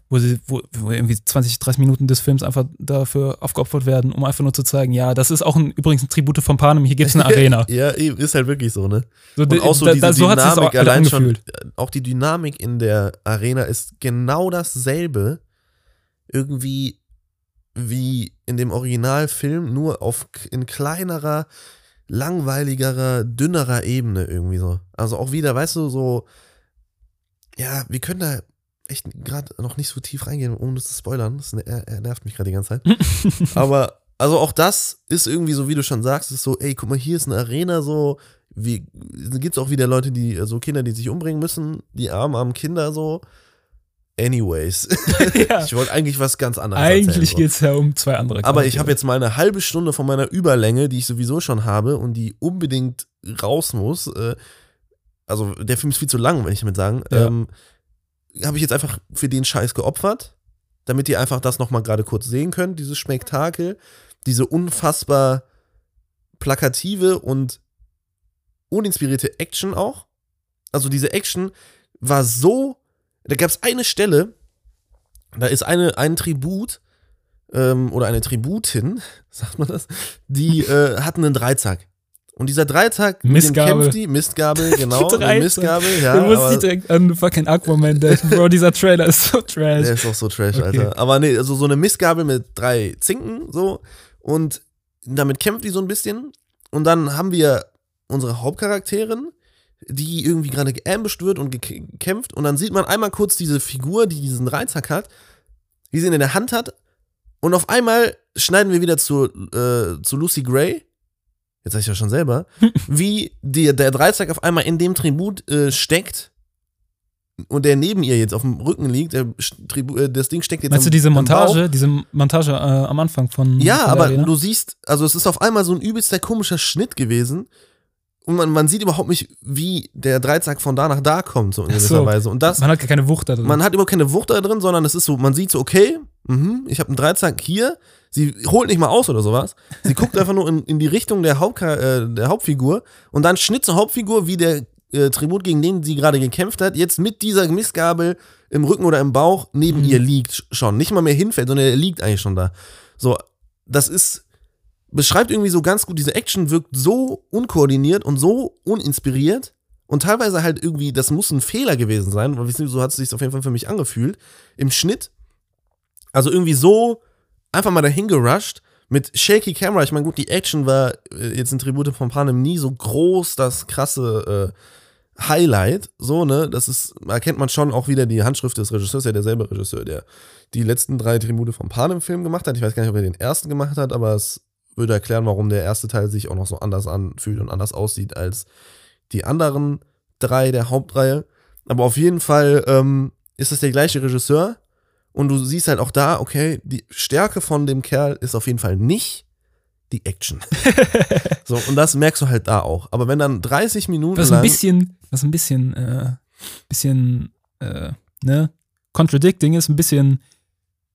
wo, sie, wo, wo irgendwie 20, 30 Minuten des Films einfach dafür aufgeopfert werden, um einfach nur zu zeigen, ja, das ist auch ein, übrigens ein Tribute von Panem, hier gibt's eine Arena. ja, eben, ist halt wirklich so, ne? So, Und auch so da- diese da- so Dynamik auch allein schon, angefühlt. äh, auch die Dynamik in der Arena ist genau dasselbe irgendwie wie in dem Originalfilm, nur auf in kleinerer, langweiligerer, dünnerer Ebene irgendwie so. Also auch wieder, weißt du, so, ja, wir können da echt gerade noch nicht so tief reingehen, ohne das zu spoilern. Das ne- er, er nervt mich gerade die ganze Zeit. Aber also auch das ist irgendwie so, wie du schon sagst, ist so, ey, guck mal, hier ist eine Arena so, wie gibt's auch wieder Leute, die so Kinder, die sich umbringen müssen, die armen, armen Kinder so. Anyways, ja. ich wollte eigentlich was ganz anderes Eigentlich erzählen, so. geht's ja um zwei andere Aber ich Charaktere. habe jetzt mal eine halbe Stunde von meiner Überlänge, die ich sowieso schon habe und die unbedingt raus muss. Äh, also der Film ist viel zu lang, wenn ich damit sagen. Ja. Ähm, habe ich jetzt einfach für den Scheiß geopfert, damit ihr einfach das nochmal gerade kurz sehen könnt, dieses Spektakel, diese unfassbar plakative und uninspirierte Action auch. Also diese Action war so, da gab es eine Stelle, da ist eine, ein Tribut ähm, oder eine Tributin, sagt man das, die äh, hatten einen Dreizack. Und dieser dem Mistgabel. kämpft die, Mistgabel, genau, Mistgabel, ja. du musst direkt an fucking Aquaman denken, Bro, dieser Trailer ist so trash. Der ist auch so trash, Okay. Alter. Aber nee, also so eine Mistgabel mit drei Zinken, so. Und damit kämpft die so ein bisschen. Und dann haben wir unsere Hauptcharakterin, die irgendwie gerade geambusht wird und gek- gekämpft. Und dann sieht man einmal kurz diese Figur, die diesen Dreizack hat, die sie in der Hand hat. Und auf einmal schneiden wir wieder zu, äh, zu Lucy Gray. Jetzt sag ich ja schon selber, wie die, der Dreizack auf einmal in dem Tribut äh, steckt und der neben ihr jetzt auf dem Rücken liegt, der Tribu äh, das Ding steckt jetzt Meinst du am- diese am Montage, diese Montage äh, am Anfang von ja, von aber Arena? du siehst, also es ist auf einmal so ein übelster komischer Schnitt gewesen. Und man, man sieht überhaupt nicht, wie der Dreizack von da nach da kommt, so in gewisser so. Weise. Und das, man hat gar keine Wucht da drin. man hat überhaupt keine Wucht da drin, sondern es ist so, man sieht so, okay, mhm, ich habe einen Dreizack hier. Sie holt nicht mal aus oder sowas. Sie guckt einfach nur in, in die Richtung der, Haupt, äh, der Hauptfigur und dann Schnitt zur Hauptfigur, wie der äh, Tribut, gegen den sie gerade gekämpft hat, jetzt mit dieser Mistgabel im Rücken oder im Bauch neben Mhm. ihr liegt schon. Nicht mal mehr hinfällt, sondern er liegt eigentlich schon da. So, das ist, beschreibt irgendwie so ganz gut, diese Action wirkt so unkoordiniert und so uninspiriert und teilweise halt irgendwie, das muss ein Fehler gewesen sein, weil so hat es sich auf jeden Fall für mich angefühlt, im Schnitt. Also irgendwie so einfach mal dahin gerusht, mit Shaky Camera, ich meine, gut, die Action war äh, jetzt in Tribute von Panem nie so groß, das krasse äh, Highlight, so, ne? Das ist, erkennt man schon auch wieder die Handschrift des Regisseurs, ja derselbe Regisseur, der die letzten drei Tribute von Panem Film gemacht hat. Ich weiß gar nicht, ob er den ersten gemacht hat, aber es würde erklären, warum der erste Teil sich auch noch so anders anfühlt und anders aussieht als die anderen drei der Hauptreihe. Aber auf jeden Fall ähm, ist es der gleiche Regisseur und du siehst halt auch da, okay, die Stärke von dem Kerl ist auf jeden Fall nicht die Action. so, und das merkst du halt da auch. Aber wenn dann 30 Minuten Was ein bisschen, was ein bisschen, äh, bisschen, äh, ne, contradicting ist, ein bisschen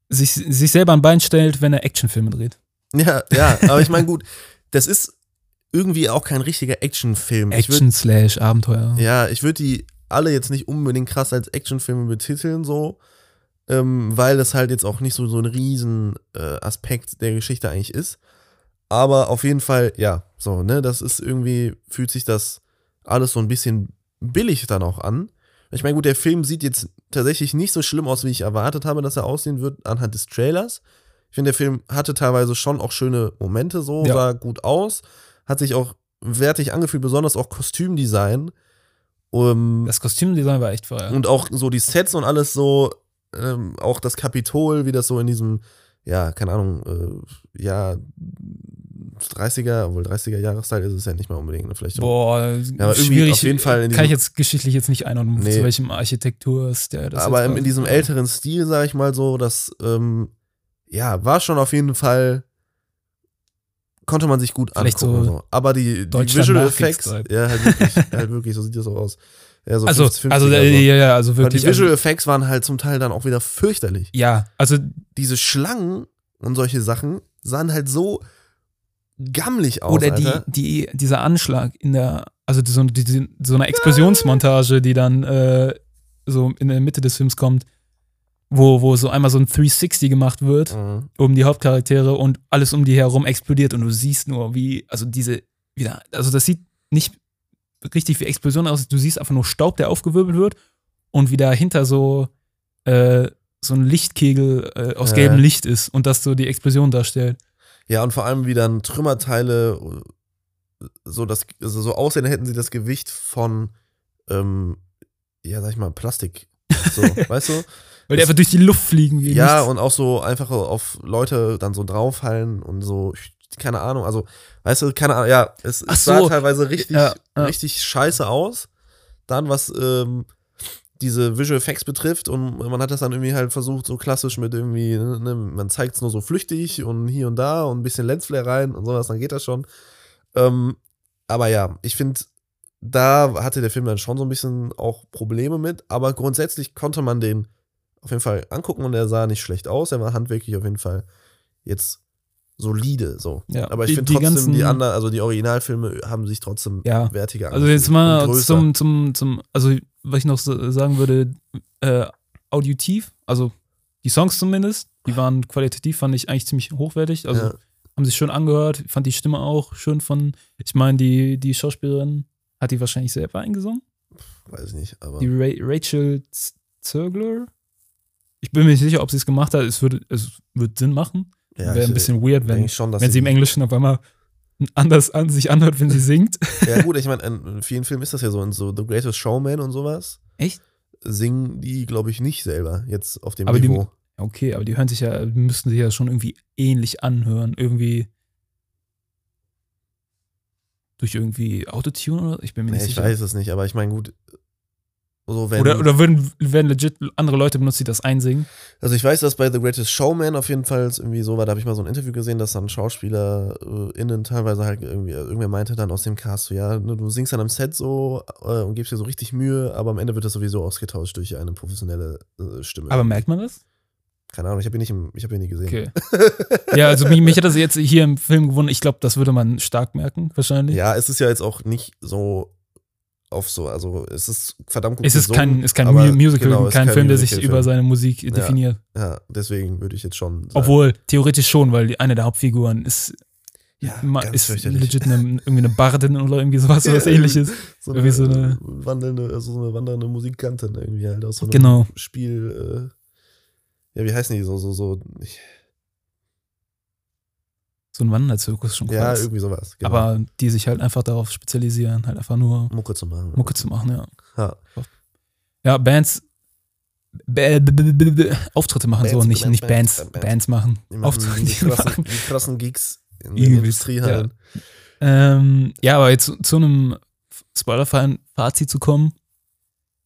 sich, sich selber ein Bein stellt, wenn er Actionfilme dreht. Ja, ja, aber ich meine, gut, das ist irgendwie auch kein richtiger Actionfilm. Würd- Action slash Abenteuer. Ja, ich würde die alle jetzt nicht unbedingt krass als Actionfilme betiteln, so, ähm, weil das halt jetzt auch nicht so, so ein riesen äh, Aspekt der Geschichte eigentlich ist. Aber auf jeden Fall, ja, so, ne, das ist irgendwie, fühlt sich das alles so ein bisschen billig dann auch an. Ich meine, gut, der Film sieht jetzt tatsächlich nicht so schlimm aus, wie ich erwartet habe, dass er aussehen wird anhand des Trailers. Ich finde, der Film hatte teilweise schon auch schöne Momente, so, Ja. sah gut aus, hat sich auch wertig angefühlt, besonders auch Kostümdesign. Um, Das Kostümdesign war echt feuer. und auch so die Sets und alles so, ähm, auch das Kapitol, wie das so in diesem, ja, keine Ahnung, äh, ja, 30er, obwohl 30er Jahresteil ist es ja nicht mal unbedingt, ne? vielleicht. Boah, irgendwie schwierig. auf jeden Fall in kann ich jetzt geschichtlich jetzt nicht einordnen, Nee. zu welchem Architekturstil das aber in, in diesem älteren Stil, sag ich mal so, das, ähm, ja, war schon auf jeden Fall, konnte man sich gut Vielleicht angucken. so So. Aber die, die Visual Effects, ja, halt wirklich, halt wirklich, so sieht das auch aus. Ja, so Also, 50, also, 50er äh, so. ja, ja, also Aber die wirklich. Visual also, Effects waren halt zum Teil dann auch wieder fürchterlich. ja, also Diese Schlangen und solche Sachen sahen halt so gammelig aus. Oder die, Alter. die, dieser Anschlag in der, also so, die, die, so eine Explosionsmontage, die dann äh, so in der Mitte des Films kommt, wo, wo so einmal so ein 360 gemacht wird Mhm. um die Hauptcharaktere und alles um die herum explodiert und du siehst nur, wie, also diese, wieder, also das sieht nicht richtig wie Explosion aus, du siehst einfach nur Staub, der aufgewirbelt wird und wie dahinter so, äh, so ein Lichtkegel äh, aus Ja. gelbem Licht ist und das so die Explosion darstellt. Ja, und vor allem wie dann Trümmerteile äh, so, das, also so aussehen, hätten sie das Gewicht von, ähm, ja, sag ich mal, Plastik. So, weißt du? Weil die einfach durch die Luft fliegen. Wie Ja, nichts. und auch so einfach auf Leute dann so draufhallen und so, keine Ahnung, also, weißt du, keine Ahnung, ja, es, es sah so. teilweise richtig, Ja, ja. richtig scheiße aus. Dann, was ähm, diese Visual Effects betrifft und man hat das dann irgendwie halt versucht, so klassisch mit irgendwie, ne, man zeigt es nur so flüchtig und hier und da und ein bisschen Lensflare rein und sowas, dann geht das schon. Ähm, aber ja, ich finde, da hatte der Film dann schon so ein bisschen auch Probleme mit, aber grundsätzlich konnte man den auf jeden Fall angucken und er sah nicht schlecht aus. Er war handwerklich auf jeden Fall jetzt solide so. Ja, aber ich finde trotzdem, ganzen- die anderen, also die Originalfilme haben sich trotzdem Ja. wertiger Also jetzt angefühlt mal und größer. zum, zum, zum, also was ich noch so sagen würde, äh, auditiv, also die Songs zumindest, die waren qualitativ, fand ich eigentlich ziemlich hochwertig. Also Ja. haben sich schön angehört, fand die Stimme auch schön von, ich meine, die, die Schauspielerin hat die wahrscheinlich selber eingesungen. Weiß ich nicht, aber Die Ra Rachel Z- Zögler. Ich bin mir nicht sicher, ob sie es gemacht hat. Es würde, es würde Sinn machen. Ja, Wäre ein ich bisschen weird, wenn, schon, wenn sie im Englischen auf einmal anders an sich anhört, wenn sie singt. Ja, gut, ich meine, in vielen Filmen ist das ja so, in so The Greatest Showman und sowas. Echt? Singen die, glaube ich, nicht selber jetzt auf dem Aber die- Niveau. Okay, aber die hören sich ja, müssten sich ja schon irgendwie ähnlich anhören. Irgendwie durch irgendwie Autotune oder? Ich bin mir Nee, nicht ich sicher. weiß es nicht, aber ich meine, gut, so wenn. Oder, oder würden, werden legit andere Leute benutzt, die das einsingen? Also ich weiß, dass bei The Greatest Showman auf jeden Fall irgendwie so war, da habe ich mal so ein Interview gesehen, dass dann SchauspielerInnen teilweise halt irgendwie, irgendwer meinte dann aus dem Cast so, ja, du singst dann am Set so äh, und gibst dir so richtig Mühe, aber am Ende wird das sowieso ausgetauscht durch eine professionelle äh, Stimme. Aber merkt man das? Keine Ahnung, ich habe ihn nicht, im, ich habe ihn nie gesehen. Okay. ja, also mich, mich hat das jetzt hier im Film gewundert. Ich glaube, das würde man stark merken, wahrscheinlich. Ja, es ist ja jetzt auch nicht so auf so, also es ist verdammt gut es ist gesungen, kein, ist kein Musical, genau, ist kein, Film, der sich über seine Musik definiert. Ja, deswegen würde ich jetzt schon sagen. Obwohl, theoretisch schon, weil eine der Hauptfiguren ist, Ja, ist legit eine, irgendwie eine Bardin oder irgendwie sowas, Ja, sowas ähnliches. so irgendwie so eine- wandelnde, also so eine wandernde Musikantin irgendwie halt aus so einem Genau. Spiel, äh, ja, wie heißen die so, so, so, ich, so ein Wanderzirkus schon Ja, irgendwie sowas. genau. Aber die sich halt einfach darauf spezialisieren, halt einfach nur Mucke zu machen. Mucke zu machen, ja. Ja. Ja, Bands, b- b- b- Auftritte machen so, Bands, nicht, Bands, nicht Bands, Bands, Bands, machen. Machen Auftritte, die krassen, machen. die krassen Gigs in den Übelst, Industriehallen. Ähm, ja, aber jetzt zu, zu einem spoilerfreien Fazit zu kommen,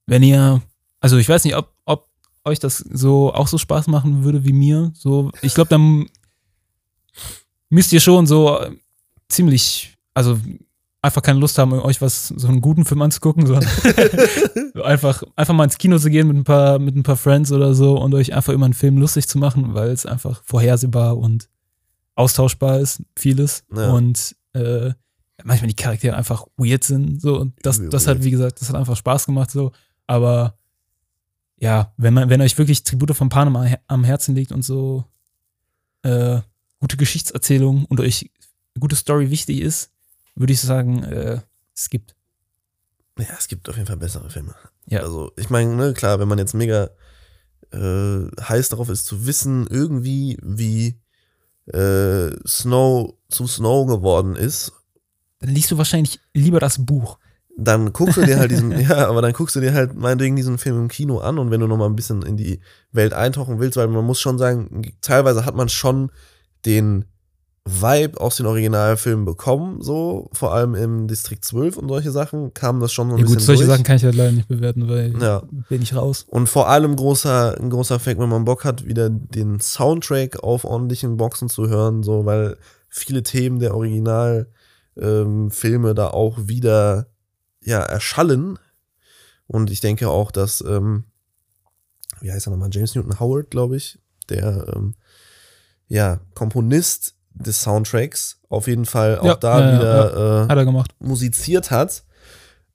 wenn ihr, also ich weiß nicht, ob, ob euch das so auch so Spaß machen würde wie mir. So, ich glaube, dann müsst ihr schon so äh, ziemlich, also einfach keine Lust haben, euch was, so einen guten Film anzugucken, sondern so einfach, einfach mal ins Kino zu gehen mit ein paar, mit ein paar Friends oder so und euch einfach immer einen Film lustig zu machen, weil es einfach vorhersehbar und austauschbar ist, vieles. Ja. Und äh, manchmal die Charaktere einfach weird sind. So, und das, das hat, wie gesagt, das hat einfach Spaß gemacht, so. Aber ja, wenn man, wenn euch wirklich Tribute von Panem am Her- am Herzen liegt und so äh, gute Geschichtserzählung und euch eine gute Story wichtig ist, würde ich sagen, äh, es gibt. Ja, es gibt auf jeden Fall bessere Filme. Ja. Also, ich meine, ne, klar, wenn man jetzt mega äh, heiß darauf ist, zu wissen, irgendwie, wie äh, Snow zu Snow geworden ist, Dann liest du wahrscheinlich lieber das Buch. dann guckst du dir halt diesen, ja, aber dann guckst du dir halt meinetwegen diesen Film im Kino an und wenn du nochmal ein bisschen in die Welt eintauchen willst, weil man muss schon sagen, teilweise hat man schon den Vibe aus den Originalfilmen bekommen, so, vor allem im Distrikt 12 und solche Sachen, kam das schon so ein Ja, gut, bisschen solche durch. Sachen kann ich halt leider nicht bewerten, weil Ja. bin ich raus. Und vor allem großer, ein großer Fact, wenn man Bock hat, wieder den Soundtrack auf ordentlichen Boxen zu hören, so, weil viele Themen der Originalfilme ähm, da auch wieder ja, erschallen. Und ich denke auch, dass, ähm, wie heißt er nochmal, James Newton Howard, glaube ich, der ähm, ja, Komponist des Soundtracks auf jeden Fall auch Ja, da ja, ja, wieder äh, Hat gemacht. musiziert hat,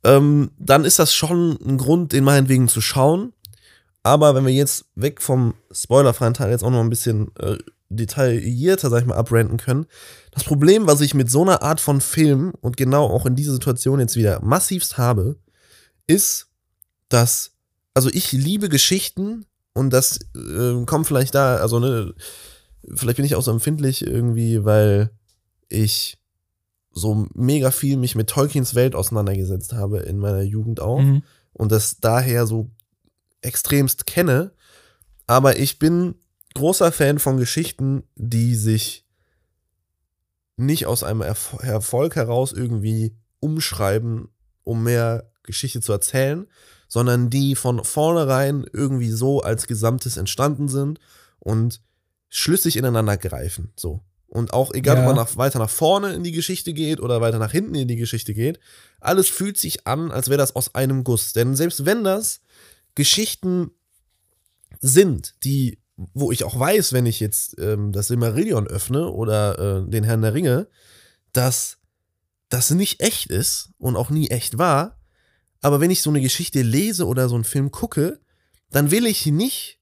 ähm, dann ist das schon ein Grund, den meinetwegen zu schauen. Aber wenn wir jetzt weg vom spoilerfreien Teil jetzt auch noch ein bisschen äh, detaillierter, sag ich mal, abrenten können. Das Problem, was ich mit so einer Art von Film und genau auch in dieser Situation jetzt wieder massivst habe, ist, dass, also ich liebe Geschichten und das äh, kommt vielleicht da, also ne, vielleicht bin ich auch so empfindlich irgendwie, weil ich so mega viel mich mit Tolkiens Welt auseinandergesetzt habe in meiner Jugend auch Mhm. und das daher so extremst kenne. Aber ich bin großer Fan von Geschichten, die sich nicht aus einem Erf Erfolg heraus irgendwie umschreiben, um mehr Geschichte zu erzählen, sondern die von vornherein irgendwie so als Gesamtes entstanden sind und schlüssig ineinander greifen. So. Und auch egal, Ja. ob man nach, weiter nach vorne in die Geschichte geht oder weiter nach hinten in die Geschichte geht, alles fühlt sich an, als wäre das aus einem Guss. Denn selbst wenn das Geschichten sind, die, wo ich auch weiß, wenn ich jetzt ähm, das Silmarillion öffne oder äh, den Herrn der Ringe, dass das nicht echt ist und auch nie echt war. Aber wenn ich so eine Geschichte lese oder so einen Film gucke, dann will ich nicht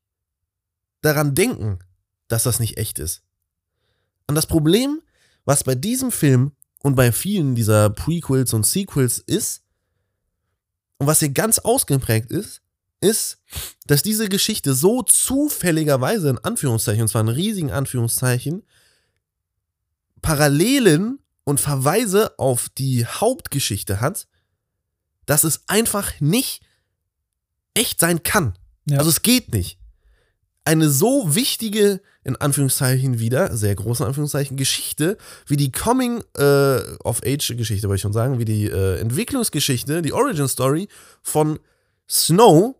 daran denken, dass das nicht echt ist. Und das Problem, was bei diesem Film und bei vielen dieser Prequels und Sequels ist, und was hier ganz ausgeprägt ist, ist, dass diese Geschichte so zufälligerweise in Anführungszeichen, und zwar in riesigen Anführungszeichen, Parallelen und Verweise auf die Hauptgeschichte hat, dass es einfach nicht echt sein kann. Ja. Also es geht nicht. Eine so wichtige, in Anführungszeichen wieder, sehr große Anführungszeichen, Geschichte, wie die Coming äh, of Age Geschichte, wollte ich schon sagen, wie die äh, Entwicklungsgeschichte, die Origin Story von Snow,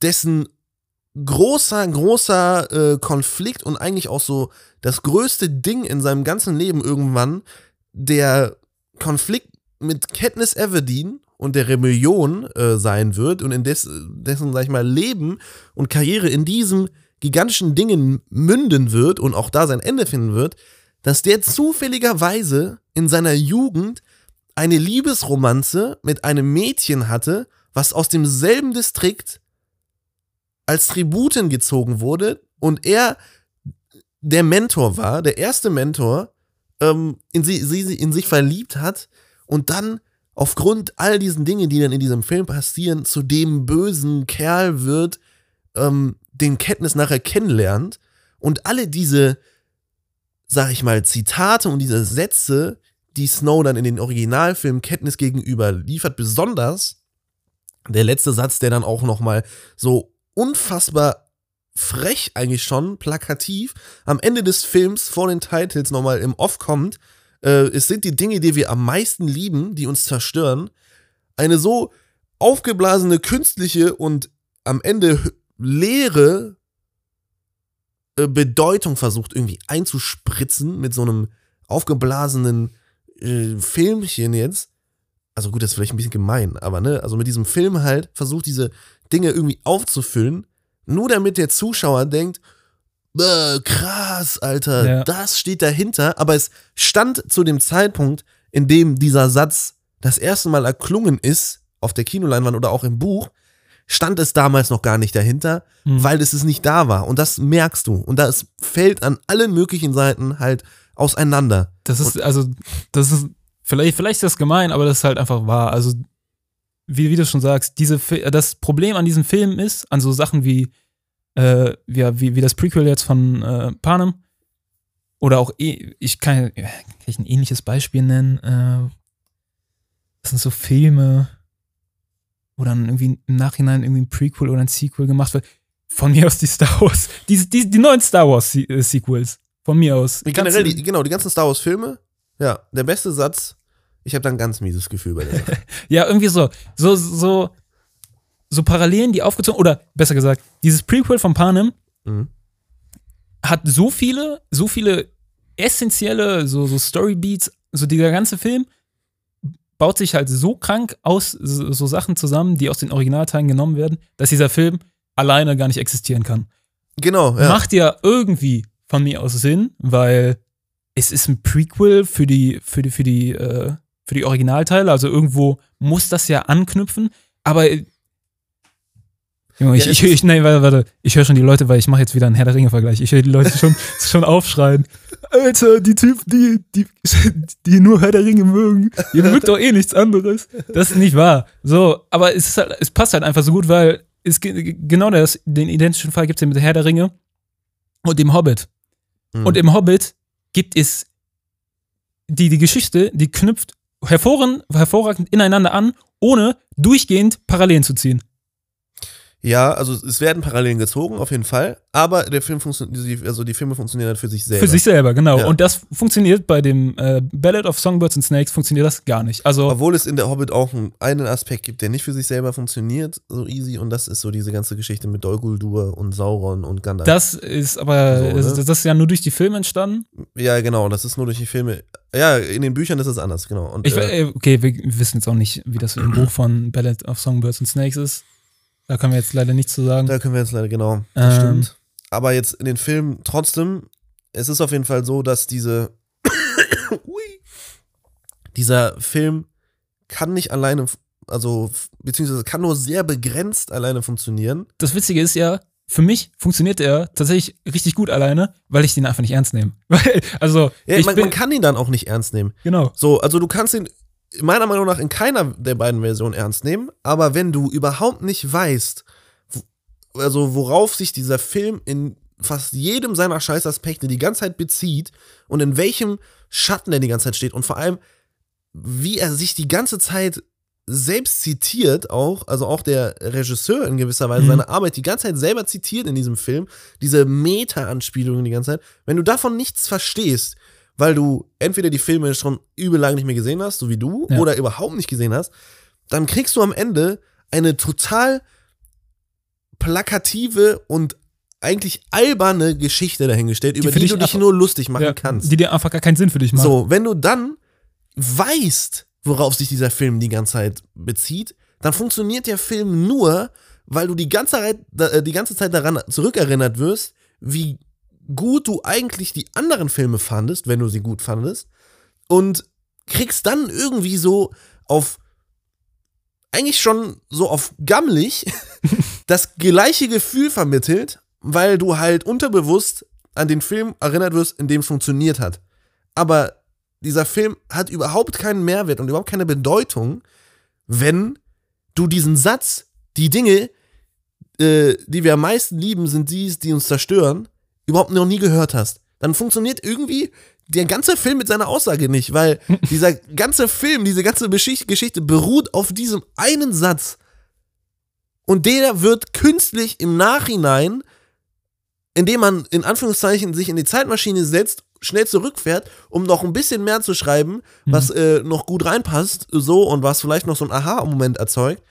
dessen großer, großer äh, Konflikt und eigentlich auch so das größte Ding in seinem ganzen Leben irgendwann, der Konflikt mit Katniss Everdeen und der Rebellion äh, sein wird und in des, dessen, sag ich mal, Leben und Karriere in diesem gigantischen Dingen münden wird und auch da sein Ende finden wird, dass der zufälligerweise in seiner Jugend eine Liebesromanze mit einem Mädchen hatte, was aus demselben Distrikt als Tributen gezogen wurde und er der Mentor war, der erste Mentor, ähm, in sie, sie in sich verliebt hat und dann aufgrund all diesen Dingen, die dann in diesem Film passieren, zu dem bösen Kerl wird, ähm, den Katniss nachher kennenlernt und alle diese sag ich mal, Zitate und diese Sätze, die Snow dann in den Originalfilmen Kenntnis gegenüber liefert, besonders der letzte Satz, der dann auch noch mal so unfassbar frech eigentlich schon, plakativ, am Ende des Films vor den Titles nochmal im Off kommt, äh, es sind die Dinge, die wir am meisten lieben, die uns zerstören. Eine so aufgeblasene, künstliche und am Ende leere äh, Bedeutung versucht irgendwie einzuspritzen mit so einem aufgeblasenen äh, Filmchen jetzt. Also gut, das ist vielleicht ein bisschen gemein, aber ne, also mit diesem Film halt versucht diese Dinge irgendwie aufzufüllen, nur damit der Zuschauer denkt, "Bäh, krass, Alter, Ja. das steht dahinter, aber es stand zu dem Zeitpunkt, in dem dieser Satz das erste Mal erklungen ist, auf der Kinoleinwand oder auch im Buch, stand es damals noch gar nicht dahinter, Mhm. weil es es nicht da war. Und das merkst du. Und das fällt an allen möglichen Seiten halt auseinander. Das ist, also, das ist, vielleicht, vielleicht ist das gemein, aber das ist halt einfach wahr. Also, wie, wie du schon sagst, diese, das Problem an diesem Film ist, an so Sachen wie, äh, wie, wie, wie das Prequel jetzt von äh, Panem, oder auch, eh- ich kann, kann ich ein ähnliches Beispiel nennen, äh, das sind so Filme, wo dann irgendwie im Nachhinein irgendwie ein Prequel oder ein Sequel gemacht wird. Von mir aus die Star Wars, die, die, die neuen Star Wars äh, Sequels. Von mir aus. Generell, Ganze- die, genau, die ganzen Star Wars-Filme, ja, der beste Satz, ich habe da ein ganz mieses Gefühl bei der Sache. Ja, irgendwie so, so, so, so Parallelen, die aufgezogen, oder besser gesagt, dieses Prequel von Panem Mhm. hat so viele, so viele essentielle, so, so Storybeats, so dieser ganze Film baut sich halt so krank aus so, so Sachen zusammen, die aus den Originalteilen genommen werden, dass dieser Film alleine gar nicht existieren kann. Genau, ja. Macht ja irgendwie von mir aus Sinn, weil es ist ein Prequel für die, für die, für die, äh, für die Originalteile, also irgendwo muss das ja anknüpfen, aber Junge, ich, ich, ich, nee, warte, warte, ich höre schon die Leute, weil ich mache jetzt wieder einen Herr der Ringe-Vergleich. Ich höre die Leute schon, schon aufschreien. Alter, die Typen, die, die, die nur Herr der Ringe mögen, ihr mögt doch eh nichts anderes. Das ist nicht wahr. So, aber es, ist halt, es passt halt einfach so gut, weil es ge- genau das, den identischen Fall gibt es ja mit der Herr der Ringe und dem Hobbit. Mhm. Und im Hobbit gibt es die, die Geschichte, die knüpft hervorragend ineinander an, ohne durchgehend Parallelen zu ziehen. Ja, also es werden Parallelen gezogen, auf jeden Fall, aber der Film funktioniert, also die Filme funktionieren halt für sich selber. Für sich selber, genau. Ja. Und das funktioniert bei dem äh, Ballad of Songbirds and Snakes, funktioniert das gar nicht. Also, Obwohl es in der Hobbit auch einen- einen Aspekt gibt, der nicht für sich selber funktioniert, so easy, und das ist so diese ganze Geschichte mit Dol Guldur und Sauron und Gandalf. das ist aber, So, das, ne? das ist ja nur durch die Filme entstanden. ja, genau, das ist nur durch die Filme. Ja, in den Büchern ist es anders, genau. Und, Ich, äh, äh, okay, wir wissen jetzt auch nicht, wie das im Buch von Ballad of Songbirds and Snakes ist. Da können wir jetzt leider nichts zu sagen. Da können wir jetzt leider, genau, das Ähm. stimmt. Aber jetzt in den Filmen trotzdem, es ist auf jeden Fall so, dass diese, Ui. dieser Film kann nicht alleine, also, beziehungsweise kann nur sehr begrenzt alleine funktionieren. das Witzige ist ja, für mich funktioniert er tatsächlich richtig gut alleine, weil ich den einfach nicht ernst nehme. Weil, also, Ja, ich man, bin, man kann ihn dann auch nicht ernst nehmen. genau. So, also du kannst ihn meiner Meinung nach in keiner der beiden Versionen ernst nehmen, aber wenn du überhaupt nicht weißt, also worauf sich dieser Film in fast jedem seiner Scheißaspekte die ganze Zeit bezieht und in welchem Schatten er die ganze Zeit steht und vor allem, wie er sich die ganze Zeit selbst zitiert auch, also auch der Regisseur in gewisser Weise Mhm. seine Arbeit die ganze Zeit selber zitiert in diesem Film, diese Meta-Anspielungen die ganze Zeit. Wenn du davon nichts verstehst, weil du entweder die Filme schon übel lang nicht mehr gesehen hast, so wie du, Ja. oder überhaupt nicht gesehen hast, dann kriegst du am Ende eine total plakative und eigentlich alberne Geschichte dahingestellt, über für die dich du dich nur lustig machen Ja, kannst. Die dir einfach gar keinen Sinn für dich macht. So, wenn du dann weißt, worauf sich dieser Film die ganze Zeit bezieht, dann funktioniert der Film nur, weil du die ganze Zeit, äh, die ganze Zeit daran zurückerinnert wirst, wie gut du eigentlich die anderen Filme fandest, wenn du sie gut fandest, und kriegst dann irgendwie so auf eigentlich schon so auf gammelig das gleiche Gefühl vermittelt, weil du halt unterbewusst an den Film erinnert wirst, in dem es funktioniert hat. Aber dieser Film hat überhaupt keinen Mehrwert und überhaupt keine Bedeutung, wenn du diesen Satz, die Dinge, äh, die wir am meisten lieben, sind die, die uns zerstören, überhaupt noch nie gehört hast. dann funktioniert irgendwie der ganze Film mit seiner Aussage nicht, weil dieser ganze Film, diese ganze Geschichte beruht auf diesem einen Satz. Und der wird künstlich im Nachhinein, indem man in Anführungszeichen sich in die Zeitmaschine setzt, schnell zurückfährt, um noch ein bisschen mehr zu schreiben, was äh, noch gut reinpasst, so und was vielleicht noch so ein Aha-Moment erzeugt,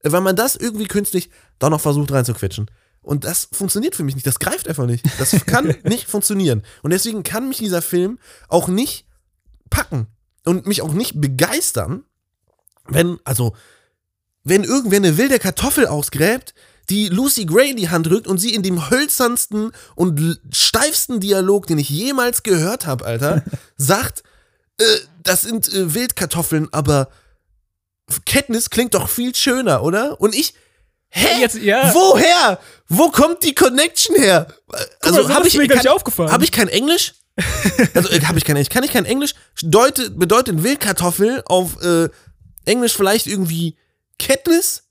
äh, weil man das irgendwie künstlich da noch versucht reinzuquetschen. Und das funktioniert für mich nicht. Das greift einfach nicht. Das kann nicht funktionieren. Und deswegen kann mich dieser Film auch nicht packen und mich auch nicht begeistern, wenn, also, wenn irgendwer eine wilde Kartoffel ausgräbt, die Lucy Gray in die Hand drückt und sie in dem hölzernsten und steifsten Dialog, den ich jemals gehört habe, Alter, sagt, äh, das sind äh, Wildkartoffeln, aber Katniss klingt doch viel schöner, oder? Und ich, hä? Jetzt, ja. Woher? Wo kommt die Connection her? Also so habe ich mir gar nicht aufgefallen. Habe ich kein Englisch? Also äh, habe ich kein Englisch. Kann ich kein Englisch? Bedeutet, bedeutet Wildkartoffel auf äh, Englisch vielleicht irgendwie Katniss?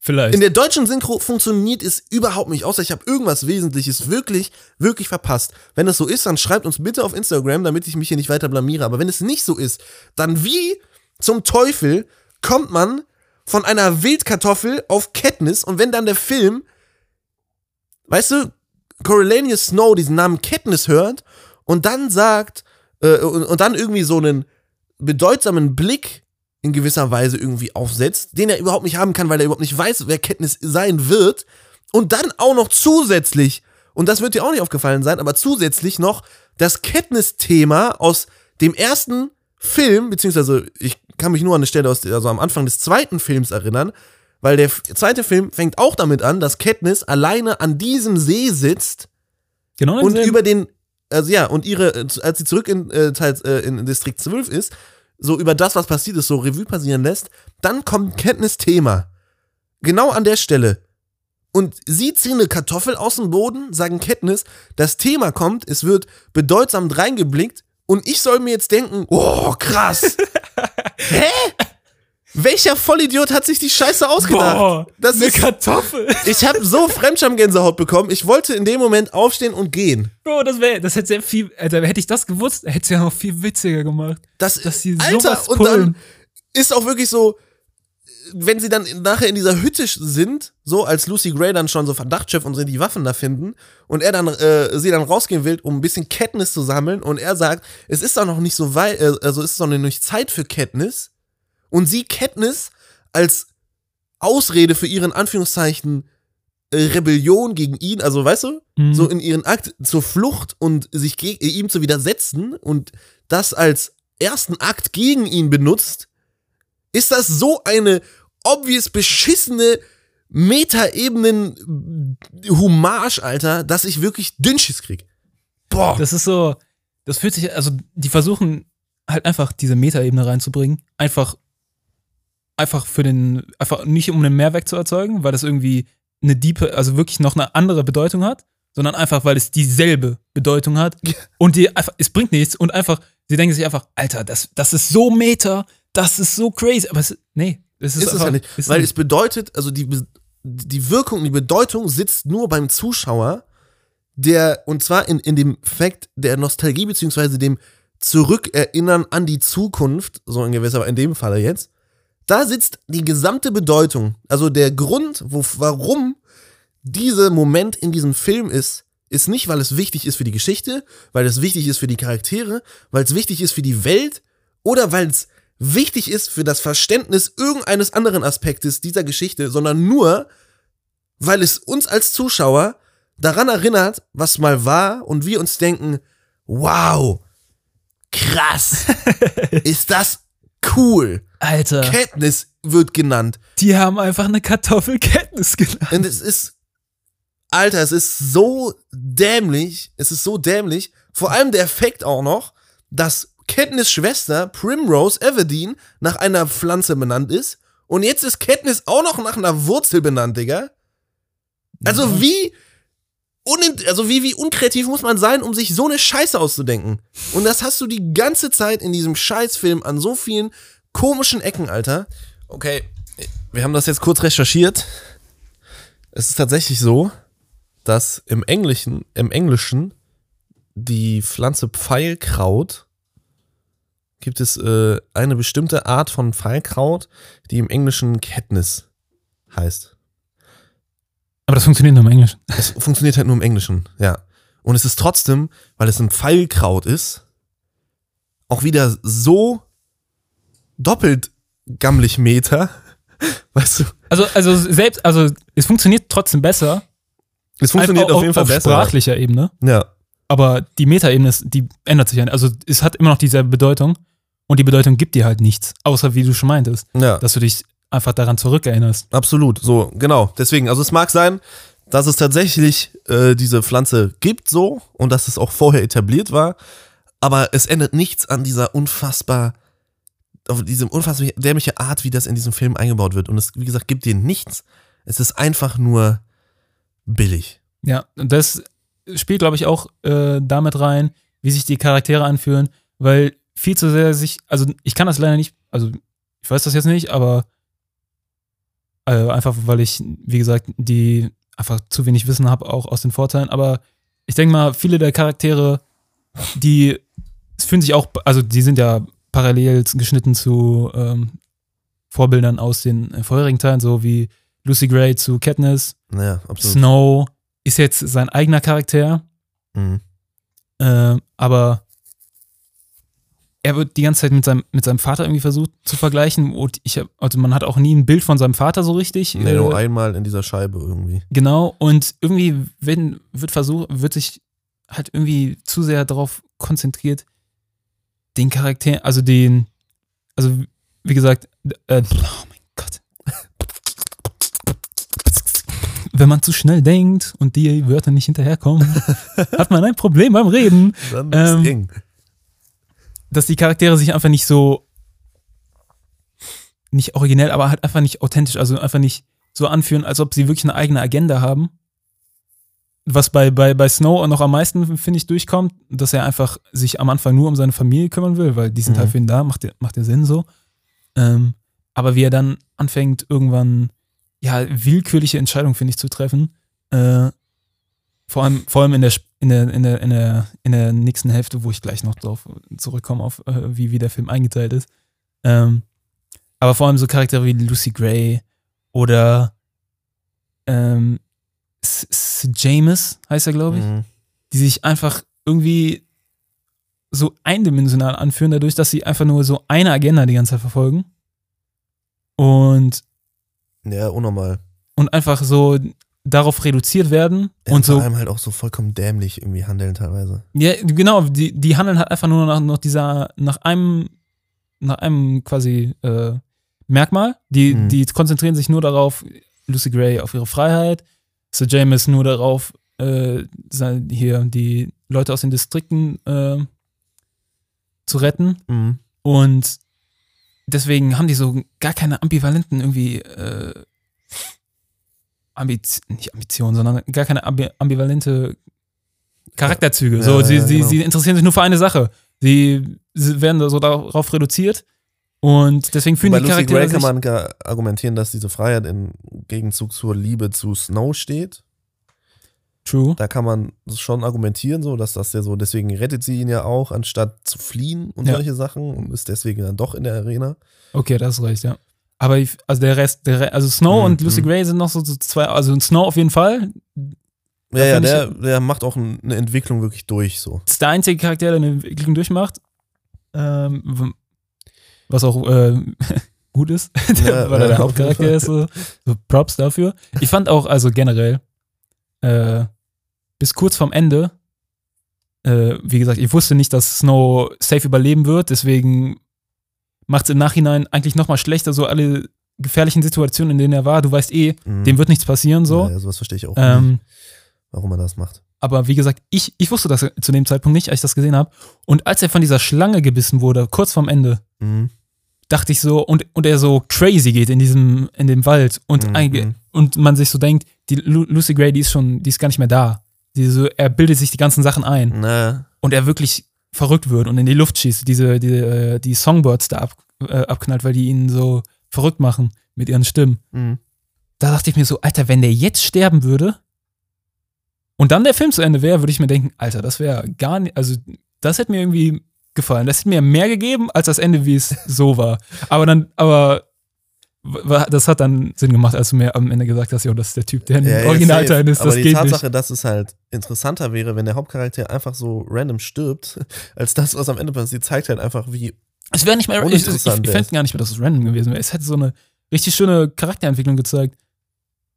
Vielleicht. In der deutschen Synchro funktioniert es überhaupt nicht, außer ich habe irgendwas Wesentliches wirklich, wirklich verpasst. Wenn es so ist, dann schreibt uns bitte auf Instagram, damit ich mich hier nicht weiter blamiere. Aber wenn es nicht so ist, dann wie zum Teufel kommt man von einer Wildkartoffel auf Katniss und wenn dann der Film, weißt du, Coriolanus Snow diesen Namen Katniss hört und dann sagt, äh, und, und dann irgendwie so einen bedeutsamen Blick in gewisser Weise irgendwie aufsetzt, den er überhaupt nicht haben kann, weil er überhaupt nicht weiß, wer Katniss sein wird. Und dann auch noch zusätzlich, und das wird dir auch nicht aufgefallen sein, aber zusätzlich noch das Katniss-Thema aus dem ersten Film, beziehungsweise ich kann mich nur an eine Stelle aus, also am Anfang des zweiten Films erinnern, weil der zweite Film fängt auch damit an, dass Katniss alleine an diesem See sitzt genau und über den, also ja, und ihre, äh, als sie zurück in, äh, Teil, äh, in Distrikt 12 ist, so über das, was passiert ist, so Revue passieren lässt, dann kommt Kenntnis Thema. Genau an der Stelle. Und sie ziehen eine Kartoffel aus dem Boden, sagen Kenntnis, das Thema kommt, es wird bedeutsam reingeblickt und ich soll mir jetzt denken, oh, krass. Hä? Welcher Vollidiot hat sich die Scheiße ausgedacht? Boah, das eine ist, Kartoffel. ich habe so Fremdscham-Gänsehaut bekommen, ich wollte in dem Moment aufstehen und gehen. Bro, das wäre, das hätte sehr viel, Alter, hätte ich das gewusst, hätte es ja noch viel witziger gemacht. Das, Dass sie Alter, und dann ist auch wirklich so, wenn sie dann nachher in dieser Hütte sind, so als Lucy Gray dann schon so Verdachtschef und sie die Waffen da finden und er dann äh, sie dann rausgehen will, um ein bisschen Kenntnis zu sammeln und er sagt, es ist doch noch nicht so weit, äh, also es ist doch noch nicht Zeit für Kenntnis und sie Kenntnis als Ausrede für ihren Anführungszeichen äh, Rebellion gegen ihn, also weißt du, Mhm. so in ihren Akt zur Flucht und sich ihm zu widersetzen und das als ersten Akt gegen ihn benutzt, ist das so eine obvious beschissene Meta-Ebenen-Hommage, Alter, dass ich wirklich Dünnschiss krieg. Boah. Das ist so, das fühlt sich, also die versuchen halt einfach diese Metaebene reinzubringen. Einfach, einfach für den, einfach nicht um einen Mehrwert zu erzeugen, weil das irgendwie eine diepe, also wirklich noch eine andere Bedeutung hat, sondern einfach, weil es dieselbe Bedeutung hat. Und die einfach, es bringt nichts und einfach, sie denken sich einfach, Alter, das, das ist so Meta, das ist so crazy. Aber es, nee, es ist, ist es einfach, ja nicht. Weil nicht. es bedeutet, also die, die Wirkung, die Bedeutung sitzt nur beim Zuschauer, der, und zwar in, in dem Fakt der Nostalgie, beziehungsweise dem Zurückerinnern an die Zukunft, so in gewisser, in dem Falle jetzt, da sitzt die gesamte Bedeutung, also der Grund, wo, warum dieser Moment in diesem Film ist, ist nicht, weil es wichtig ist für die Geschichte, weil es wichtig ist für die Charaktere, weil es wichtig ist für die Welt oder weil es wichtig ist für das Verständnis irgendeines anderen Aspektes dieser Geschichte, sondern nur, weil es uns als Zuschauer daran erinnert, was mal war und wir uns denken, wow, krass, ist das cool. Alter, Katniss wird genannt. die haben einfach eine Kartoffelkenntnis genannt. Und es ist, Alter, es ist so dämlich, es ist so dämlich. Vor allem der Effekt auch noch, dass Katniss Schwester Primrose Everdeen nach einer Pflanze benannt ist. Und jetzt ist Katniss auch noch nach einer Wurzel benannt, Digga. Also Ja. wie, unin also wie, wie unkreativ muss man sein, um sich so eine Scheiße auszudenken? Und das hast du die ganze Zeit in diesem Scheißfilm an so vielen komischen Ecken, Alter. Okay, wir haben das jetzt kurz recherchiert. Es ist tatsächlich so, dass im Englischen, im Englischen die Pflanze Pfeilkraut gibt es äh, eine bestimmte Art von Pfeilkraut, die im Englischen Katniss heißt. Aber das funktioniert nur im Englischen. Es funktioniert halt nur im Englischen, ja. Und es ist trotzdem, weil es ein Pfeilkraut ist, auch wieder so doppelt gammelig Meter. Weißt du? Also, also selbst, also es funktioniert trotzdem besser. Es funktioniert Einfach auf jeden Fall auf besser. sprachlicher Ebene. Ja. Aber die Metaebene, ist- die ändert sich ja. nicht. Also es hat immer noch dieselbe Bedeutung. Und die Bedeutung gibt dir halt nichts. Außer wie du schon meintest, Ja. dass du dich einfach daran zurückerinnerst. Absolut, so, genau. Deswegen, also es mag sein, dass es tatsächlich äh, diese Pflanze gibt, so, und dass es auch vorher etabliert war, aber es ändert nichts an dieser unfassbar, auf diese unfassbar dämliche Art, wie das in diesem Film eingebaut wird. Und es, wie gesagt, gibt dir nichts. Es ist einfach nur billig. Ja, und das spielt, glaube ich, auch äh, damit rein, wie sich die Charaktere anfühlen, weil viel zu sehr sich, also ich kann das leider nicht, also ich weiß das jetzt nicht, aber äh, einfach weil ich, wie gesagt, die einfach zu wenig Wissen habe, auch aus den Vorteilen, aber ich denke mal, viele der Charaktere, die fühlen sich auch, also die sind ja parallel geschnitten zu ähm, Vorbildern aus den äh, vorherigen Teilen, so wie Lucy Gray zu Katniss, Ja. Snow ist jetzt sein eigener Charakter, Mhm. äh, aber er wird die ganze Zeit mit seinem, mit seinem Vater irgendwie versucht zu vergleichen. Und ich hab, also man hat auch nie ein Bild von seinem Vater so richtig. Nee, äh, nur einmal in dieser Scheibe irgendwie. Genau, und irgendwie wenn, wird versucht, wird sich halt irgendwie zu sehr darauf konzentriert, den Charakter, also den, also wie gesagt, äh, oh Wenn man zu schnell denkt und die Wörter nicht hinterherkommen, hat man ein Problem beim Reden, Dann ist Ähm, eng. dass die Charaktere sich einfach nicht so, nicht originell, aber halt einfach nicht authentisch, also einfach nicht so anfühlen, als ob sie wirklich eine eigene Agenda haben. Was bei, bei, bei Snow noch am meisten, finde ich, durchkommt, dass er einfach sich am Anfang nur um seine Familie kümmern will, weil die sind Mhm. halt für ihn da, macht ja macht Sinn so. Ähm, aber wie er dann anfängt, irgendwann, ja, willkürliche Entscheidungen, finde ich, zu treffen, äh, vor allem, vor allem in der, in der, in der, in der, in der nächsten Hälfte, wo ich gleich noch drauf zurückkomme, auf äh, wie, wie der Film eingeteilt ist. Ähm, aber vor allem so Charaktere wie Lucy Gray oder ähm, S- S- James heißt er, glaube ich, Mhm. die sich einfach irgendwie so eindimensional anführen, dadurch, dass sie einfach nur so eine Agenda die ganze Zeit verfolgen. Und, Ja, unnormal. und einfach so darauf reduziert werden Ja, und vor so allem halt auch so vollkommen dämlich irgendwie handeln teilweise. Ja, genau, die, die handeln halt einfach nur nach, nach dieser, nach einem, nach einem quasi äh, Merkmal. Die, Mhm. die konzentrieren sich nur darauf, Lucy Gray auf ihre Freiheit, Sir James nur darauf, äh, hier die Leute aus den Distrikten äh, zu retten. Mhm. Und deswegen haben die so gar keine ambivalenten irgendwie äh, Ambiz nicht Ambitionen, sondern gar keine ambi ambivalente Charakterzüge. Ja, so, sie, ja, sie, genau. sie interessieren sich nur für eine Sache. Sie, sie werden so darauf reduziert und deswegen fühlen Bei die Lucy Charaktere Gray kann man argumentieren, dass diese Freiheit im Gegenzug zur Liebe zu Snow steht. True. Da kann man schon argumentieren, so, dass das ja so, deswegen rettet sie ihn ja auch, anstatt zu fliehen und Ja. solche Sachen und ist deswegen dann doch in der Arena. Okay, das ist recht, ja. Aber ich, also der Rest, der Re also Snow Mhm, und Lucy. Gray sind noch so, so zwei, also Snow auf jeden Fall. Ja, ja, find ich- der, der macht auch ein- eine Entwicklung wirklich durch, so. ist der einzige Charakter, der eine Entwicklung durchmacht. Ähm, was auch äh, gut ist, Ja, weil er ja, der Hauptcharakter ist. So, so Props dafür. Ich fand auch, also generell, äh, bis kurz vorm Ende, äh, wie gesagt, ich wusste nicht, dass Snow safe überleben wird, deswegen macht es im Nachhinein eigentlich nochmal schlechter, so alle gefährlichen Situationen, in denen er war. Du weißt eh, Mhm. dem wird nichts passieren, so. Ja, ja, sowas verstehe ich auch nicht, Ähm, warum er das macht. aber wie gesagt, ich, ich wusste das zu dem Zeitpunkt nicht, als ich das gesehen habe. Und als er von dieser Schlange gebissen wurde, kurz vorm Ende, Mhm. dachte ich so, und, und er so crazy geht in diesem, in dem Wald und, Mhm. und man sich so denkt, die Lu Lucy Gray, die ist schon, die ist gar nicht mehr da. Die so, er bildet sich die ganzen Sachen ein Na, und er wirklich verrückt wird und in die Luft schießt, diese, die, äh, die Songbirds da ab, äh, abknallt, weil die ihn so verrückt machen mit ihren Stimmen. mhm. Da dachte ich mir so, Alter, wenn der jetzt sterben würde, und dann der Film zu Ende wäre, würde ich mir denken, Alter, das wäre gar nicht, also das hätte mir irgendwie gefallen. Das hätte mir mehr gegeben als das Ende, wie es so war. Aber dann, aber das hat dann Sinn gemacht, als du mir am Ende gesagt hast, ja, das ist der Typ, der in Ja, Originalteilen ist, das Aber die geht Tatsache, nicht. dass es halt interessanter wäre, wenn der Hauptcharakter einfach so random stirbt, als das, was am Ende passiert, zeigt halt einfach, wie. Es wäre nicht mehr, ich, ich, ich fände gar nicht mehr, dass es random gewesen wäre. Es hätte so eine richtig schöne Charakterentwicklung gezeigt.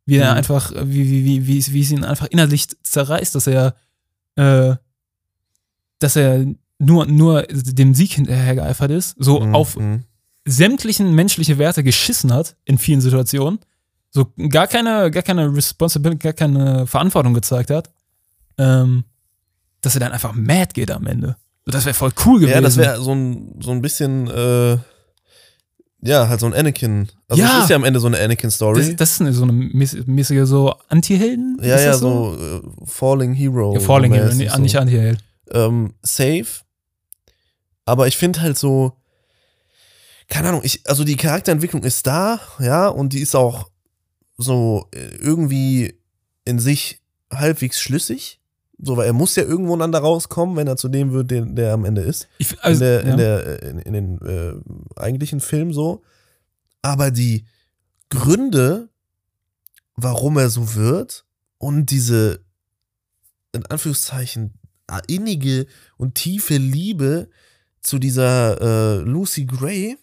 Wie er Mhm. einfach, wie, wie, wie, wie, es- wie es ihn einfach innerlich zerreißt, dass er, äh, dass er nur, nur dem Sieg hinterhergeeifert ist, so Mhm, auf mhm. Sämtlichen menschliche Werte geschissen hat in vielen Situationen, so gar keine, gar keine Responsibility, gar keine Verantwortung gezeigt hat, ähm, dass er dann einfach mad geht am Ende. So, das wäre voll cool gewesen. Ja, das wäre so ein, so ein bisschen, äh, ja, halt so ein Anakin. Also, Ja. es ist ja am Ende so eine Anakin-Story. Das, das ist eine, so eine mäß- mäßige so Anti-Helden? Ja, ja, das so äh, Falling Hero. Ja, Falling Hero, nee, so. nicht Anti-Held. ähm, safe. Aber ich finde halt so, keine Ahnung, ich, also die Charakterentwicklung ist da, ja, und die ist auch so äh, irgendwie in sich halbwegs schlüssig. So, weil er muss ja irgendwo dann da rauskommen, wenn er zu dem wird, der, der am Ende ist. Ich, In, also, der, ja. in, der, äh, in, in den äh, eigentlichen Film so. Aber die Gründe, warum er so wird und diese, in Anführungszeichen, innige und tiefe Liebe zu dieser äh, Lucy Gray,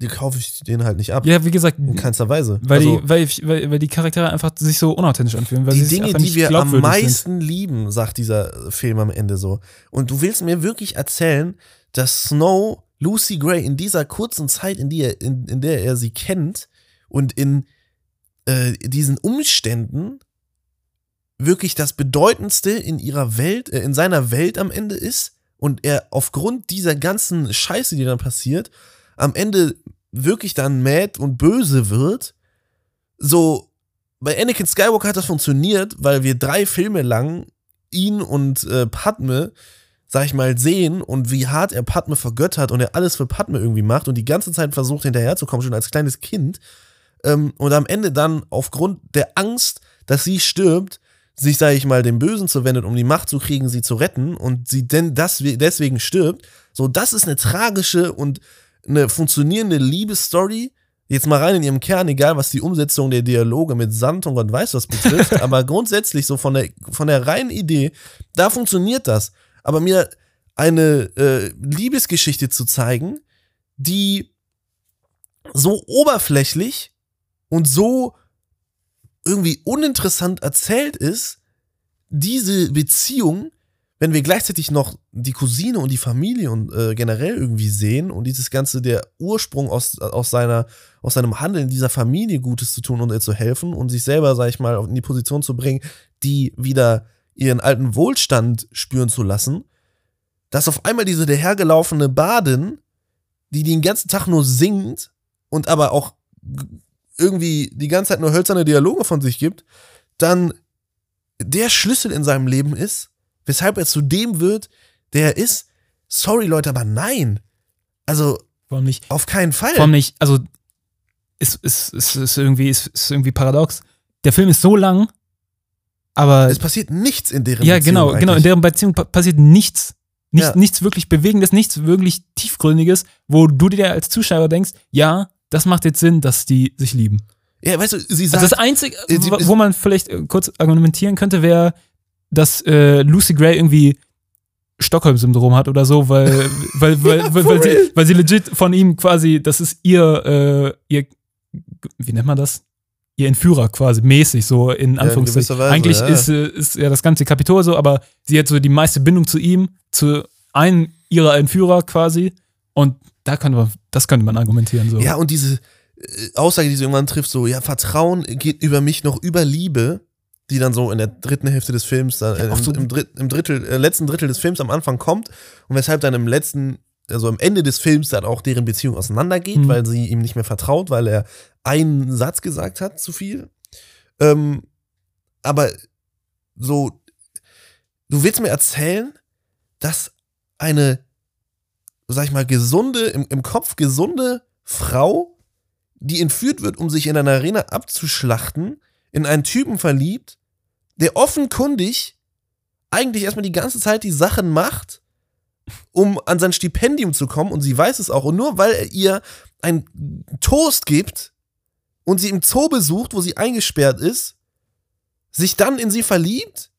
die kaufe ich denen halt nicht ab. ja, wie gesagt, In keinster Weise. weil, also, die, weil, weil, weil die Charaktere einfach sich so unauthentisch anfühlen. Weil die Dinge, die wir am glaubwürdig sind. meisten lieben, sagt dieser Film am Ende so. Und du willst mir wirklich erzählen, dass Snow Lucy Gray in dieser kurzen Zeit, in, die er, in, in der er sie kennt und in äh, diesen Umständen wirklich das Bedeutendste in ihrer Welt, äh, in seiner Welt am Ende ist und er aufgrund dieser ganzen Scheiße, die dann passiert, am Ende wirklich dann mad und böse wird. So, bei Anakin Skywalker hat das funktioniert, weil wir drei Filme lang ihn und äh, Padme, sag ich mal, sehen und wie hart er Padme vergöttert und er alles für Padme irgendwie macht und die ganze Zeit versucht hinterherzukommen, schon als kleines Kind. Ähm, und am Ende dann aufgrund der Angst, dass sie stirbt, sich, sag ich mal, dem Bösen zuwendet, um die Macht zu kriegen, sie zu retten und sie denn das, deswegen stirbt. So, das ist eine tragische und eine funktionierende Liebesstory. Jetzt mal rein in ihrem Kern, egal was die Umsetzung der Dialoge mit Sand und Gott weiß was betrifft, aber grundsätzlich so von der, von der reinen Idee, da funktioniert das. Aber mir eine äh, Liebesgeschichte zu zeigen, die so oberflächlich und so irgendwie uninteressant erzählt ist, diese Beziehung, wenn wir gleichzeitig noch die Cousine und die Familie und äh, generell irgendwie sehen und dieses ganze der Ursprung aus, aus seiner aus seinem Handeln dieser Familie Gutes zu tun und ihr zu helfen und sich selber, sag ich mal, in die Position zu bringen, die wieder ihren alten Wohlstand spüren zu lassen, dass auf einmal diese dahergelaufene Badin, die den ganzen Tag nur singt und aber auch irgendwie die ganze Zeit nur hölzerne Dialoge von sich gibt, dann der Schlüssel in seinem Leben ist, weshalb er zu dem wird, der er ist. Sorry, Leute, aber nein. Also, Warum nicht? auf keinen Fall. Warum nicht? Also, ist, ist, ist, ist, irgendwie, ist, ist irgendwie paradox. Der Film ist so lang, aber. es passiert nichts in deren ja, Beziehung genau, genau. In eigentlich. deren Beziehung pa passiert nichts. Nicht, Ja. Nichts wirklich Bewegendes, nichts wirklich Tiefgründiges, wo du dir als Zuschauer denkst, ja, das macht jetzt Sinn, dass die sich lieben. Ja, weißt du, sie Also sagt, das Einzige, äh, wo man vielleicht äh, kurz argumentieren könnte, wäre, dass äh, Lucy Gray irgendwie Stockholm-Syndrom hat oder so, weil, weil, weil, weil, weil, sie, weil sie legit von ihm quasi, das ist ihr, äh, ihr, wie nennt man das? Ihr Entführer quasi, mäßig, so in in Anführungszeichen. gewisser Weise, Eigentlich ja. Ist, äh, ist ja das ganze Kapitol so, aber sie hat so die meiste Bindung zu ihm, zu einem ihrer Entführer quasi. Und da könnte man, das könnte man argumentieren. So. ja, und diese äh, Aussage, die sie irgendwann trifft, so, ja, Vertrauen geht über mich noch über Liebe, die dann so in der dritten Hälfte des Films, dann, Ja, äh, im, so- im, im Drittel, äh, letzten Drittel des Films am Anfang kommt und weshalb dann im letzten, also am Ende des Films dann auch deren Beziehung auseinandergeht, Mhm. weil sie ihm nicht mehr vertraut, weil er einen Satz gesagt hat, zu viel. Ähm, aber so, du willst mir erzählen, dass eine, sag ich mal, gesunde, im, im Kopf gesunde Frau, die entführt wird, um sich in einer Arena abzuschlachten, in einen Typen verliebt, der offenkundig eigentlich erstmal die ganze Zeit die Sachen macht, um an sein Stipendium zu kommen und sie weiß es auch. Und nur weil er ihr ein Toast gibt und sie im Zoo besucht, wo sie eingesperrt ist, sich dann in sie verliebt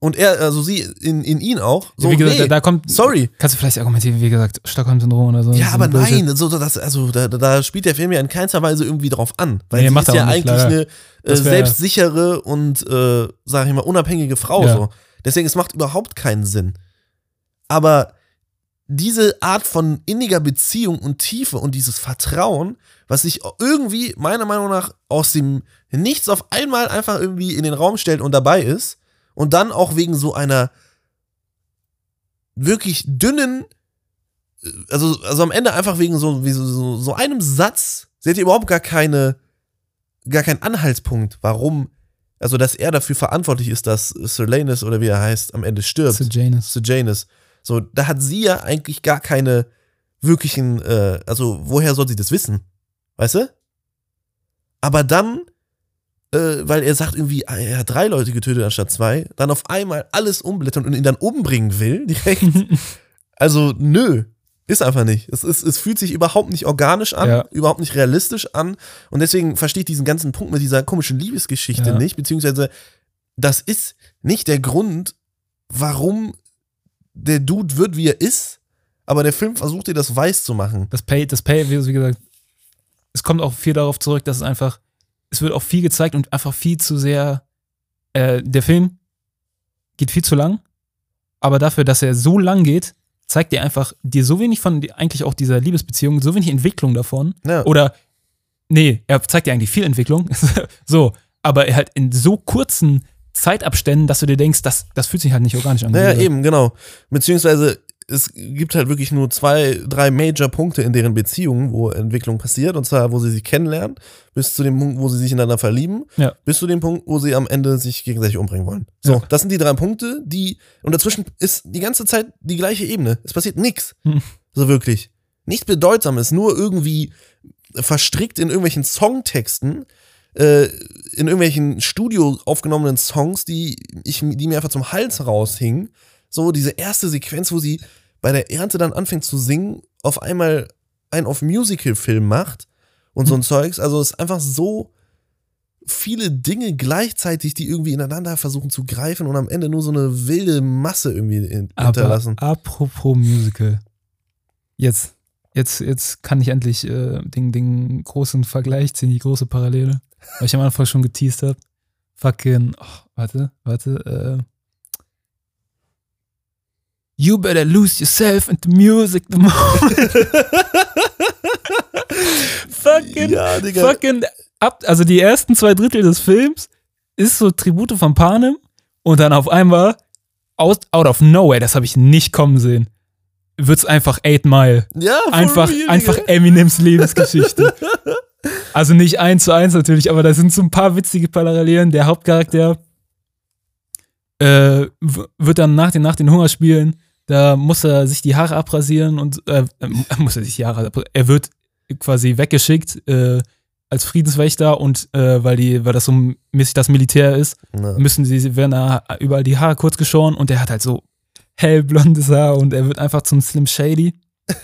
und er, also sie in, in ihn auch. So, wie gesagt, nee, da, kommt. sorry. Kannst du vielleicht argumentieren, wie gesagt, Stockholm-Syndrom oder so. Ja, aber Bullshit. nein, so, das, also da, da spielt der Film ja in keinster Weise irgendwie drauf an. Weil Nee, sie macht ist ja nicht, eigentlich leider. eine äh, selbstsichere und, äh, sag ich mal, unabhängige Frau. Ja. So. Deswegen, es macht überhaupt keinen Sinn. Aber diese Art von inniger Beziehung und Tiefe und dieses Vertrauen, was sich irgendwie, meiner Meinung nach, aus dem Nichts auf einmal einfach irgendwie in den Raum stellt und dabei ist und dann auch wegen so einer wirklich dünnen, äh, also, also am Ende einfach wegen so, wie so, so, einem Satz, sie hat ja überhaupt gar keine, gar keinen Anhaltspunkt, warum, also dass er dafür verantwortlich ist, dass Solanus oder wie er heißt, am Ende stirbt. Zu Janus. Zu Janus. So, da hat sie ja eigentlich gar keine wirklichen, äh, also woher soll sie das wissen? Weißt du? Aber dann, äh, weil er sagt irgendwie, ah, er hat drei Leute getötet anstatt zwei, dann auf einmal alles umblättern und ihn dann umbringen will, direkt. also, nö. Ist einfach nicht. Es, ist, es fühlt sich überhaupt nicht organisch an, Ja. überhaupt nicht realistisch an. Und deswegen verstehe ich diesen ganzen Punkt mit dieser komischen Liebesgeschichte Ja. nicht, beziehungsweise das ist nicht der Grund, warum der Dude wird, wie er ist, aber der Film versucht dir das weiß zu machen. Das Pay, das Pay, wie wie gesagt, es kommt auch viel darauf zurück, dass es einfach, es wird auch viel gezeigt und einfach viel zu sehr, äh, der Film geht viel zu lang, aber dafür, dass er so lang geht, zeigt er einfach dir so wenig von eigentlich auch dieser Liebesbeziehung, so wenig Entwicklung davon. Ja. Oder, nee, er zeigt dir eigentlich viel Entwicklung, so, aber er halt in so kurzen Zeitabständen, dass du dir denkst, das, das fühlt sich halt nicht organisch an. Naja, eben, genau. Beziehungsweise es gibt halt wirklich nur zwei, drei Major-Punkte in deren Beziehungen, wo Entwicklung passiert. Und zwar, wo sie sich kennenlernen, bis zu dem Punkt, wo sie sich ineinander verlieben, Ja. bis zu dem Punkt, wo sie am Ende sich gegenseitig umbringen wollen. So, Ja. das sind die drei Punkte, die, und dazwischen ist die ganze Zeit die gleiche Ebene. Es passiert nichts. Hm. So wirklich. Nichts Bedeutsames, nur irgendwie verstrickt in irgendwelchen Songtexten, äh, in irgendwelchen Studio aufgenommenen Songs, die, ich, die mir einfach zum Hals raushingen. So, diese erste Sequenz, wo sie bei der Ernte dann anfängt zu singen, auf einmal einen auf Musical-Film macht und so ein Zeugs. Also es ist einfach so viele Dinge gleichzeitig, die irgendwie ineinander versuchen zu greifen und am Ende nur so eine wilde Masse irgendwie in, Aber hinterlassen. apropos Musical. Jetzt, jetzt, jetzt kann ich endlich äh, den, den großen Vergleich ziehen, die große Parallele. Weil ich am Anfang schon geteased habe. Fucking, oh, warte, warte, äh. You better lose yourself into music the moment. fucking, Ja, fucking, ab, also die ersten zwei Drittel des Films ist so Tribute von Panem und dann auf einmal out, out of nowhere, das habe ich nicht kommen sehen, wird's einfach Eight Mile. Ja, Einfach, real, einfach. Eminems Lebensgeschichte. also nicht eins zu eins natürlich, aber da sind so ein paar witzige Parallelen. Der Hauptcharakter äh, wird dann nach den, nach den Hungerspielen, da muss er sich die Haare abrasieren und äh, äh, muss er sich die Haare abrasieren. Er wird quasi weggeschickt äh, als Friedenswächter und äh, weil die, weil das so mäßig das Militär ist, Na. müssen sie, werden da überall die Haare kurz geschoren und er hat halt so hellblondes Haar und er wird einfach zum Slim Shady.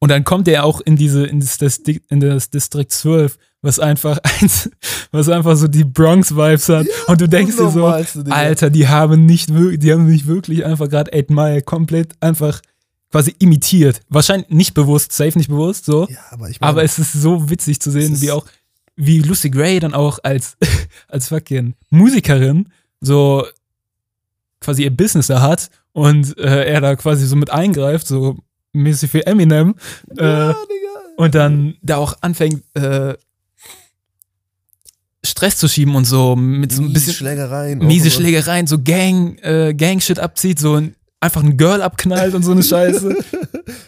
Und dann kommt er auch in diese, in das, in das District 12, was einfach eins, was einfach so die Bronx-Vibes hat. und du denkst dir so. Alter, die haben nicht wirklich, die haben nicht wirklich einfach gerade 8 Mile komplett einfach quasi imitiert. Wahrscheinlich nicht bewusst, safe nicht bewusst, so. Ja, aber ich meine, Aber es ist so witzig zu sehen, wie auch, wie Lucy Gray dann auch als, als fucking Musikerin so quasi ihr Business da hat und äh, er da quasi so mit eingreift, so mäßig für Eminem. ja, Äh, Digga. und dann da auch anfängt, äh, Stress zu schieben und so mit so ein bisschen Schlägereien. miese. Schlägereien, so Gang, äh, Gang-Shit abzieht, so ein, einfach ein Girl abknallt und so eine Scheiße.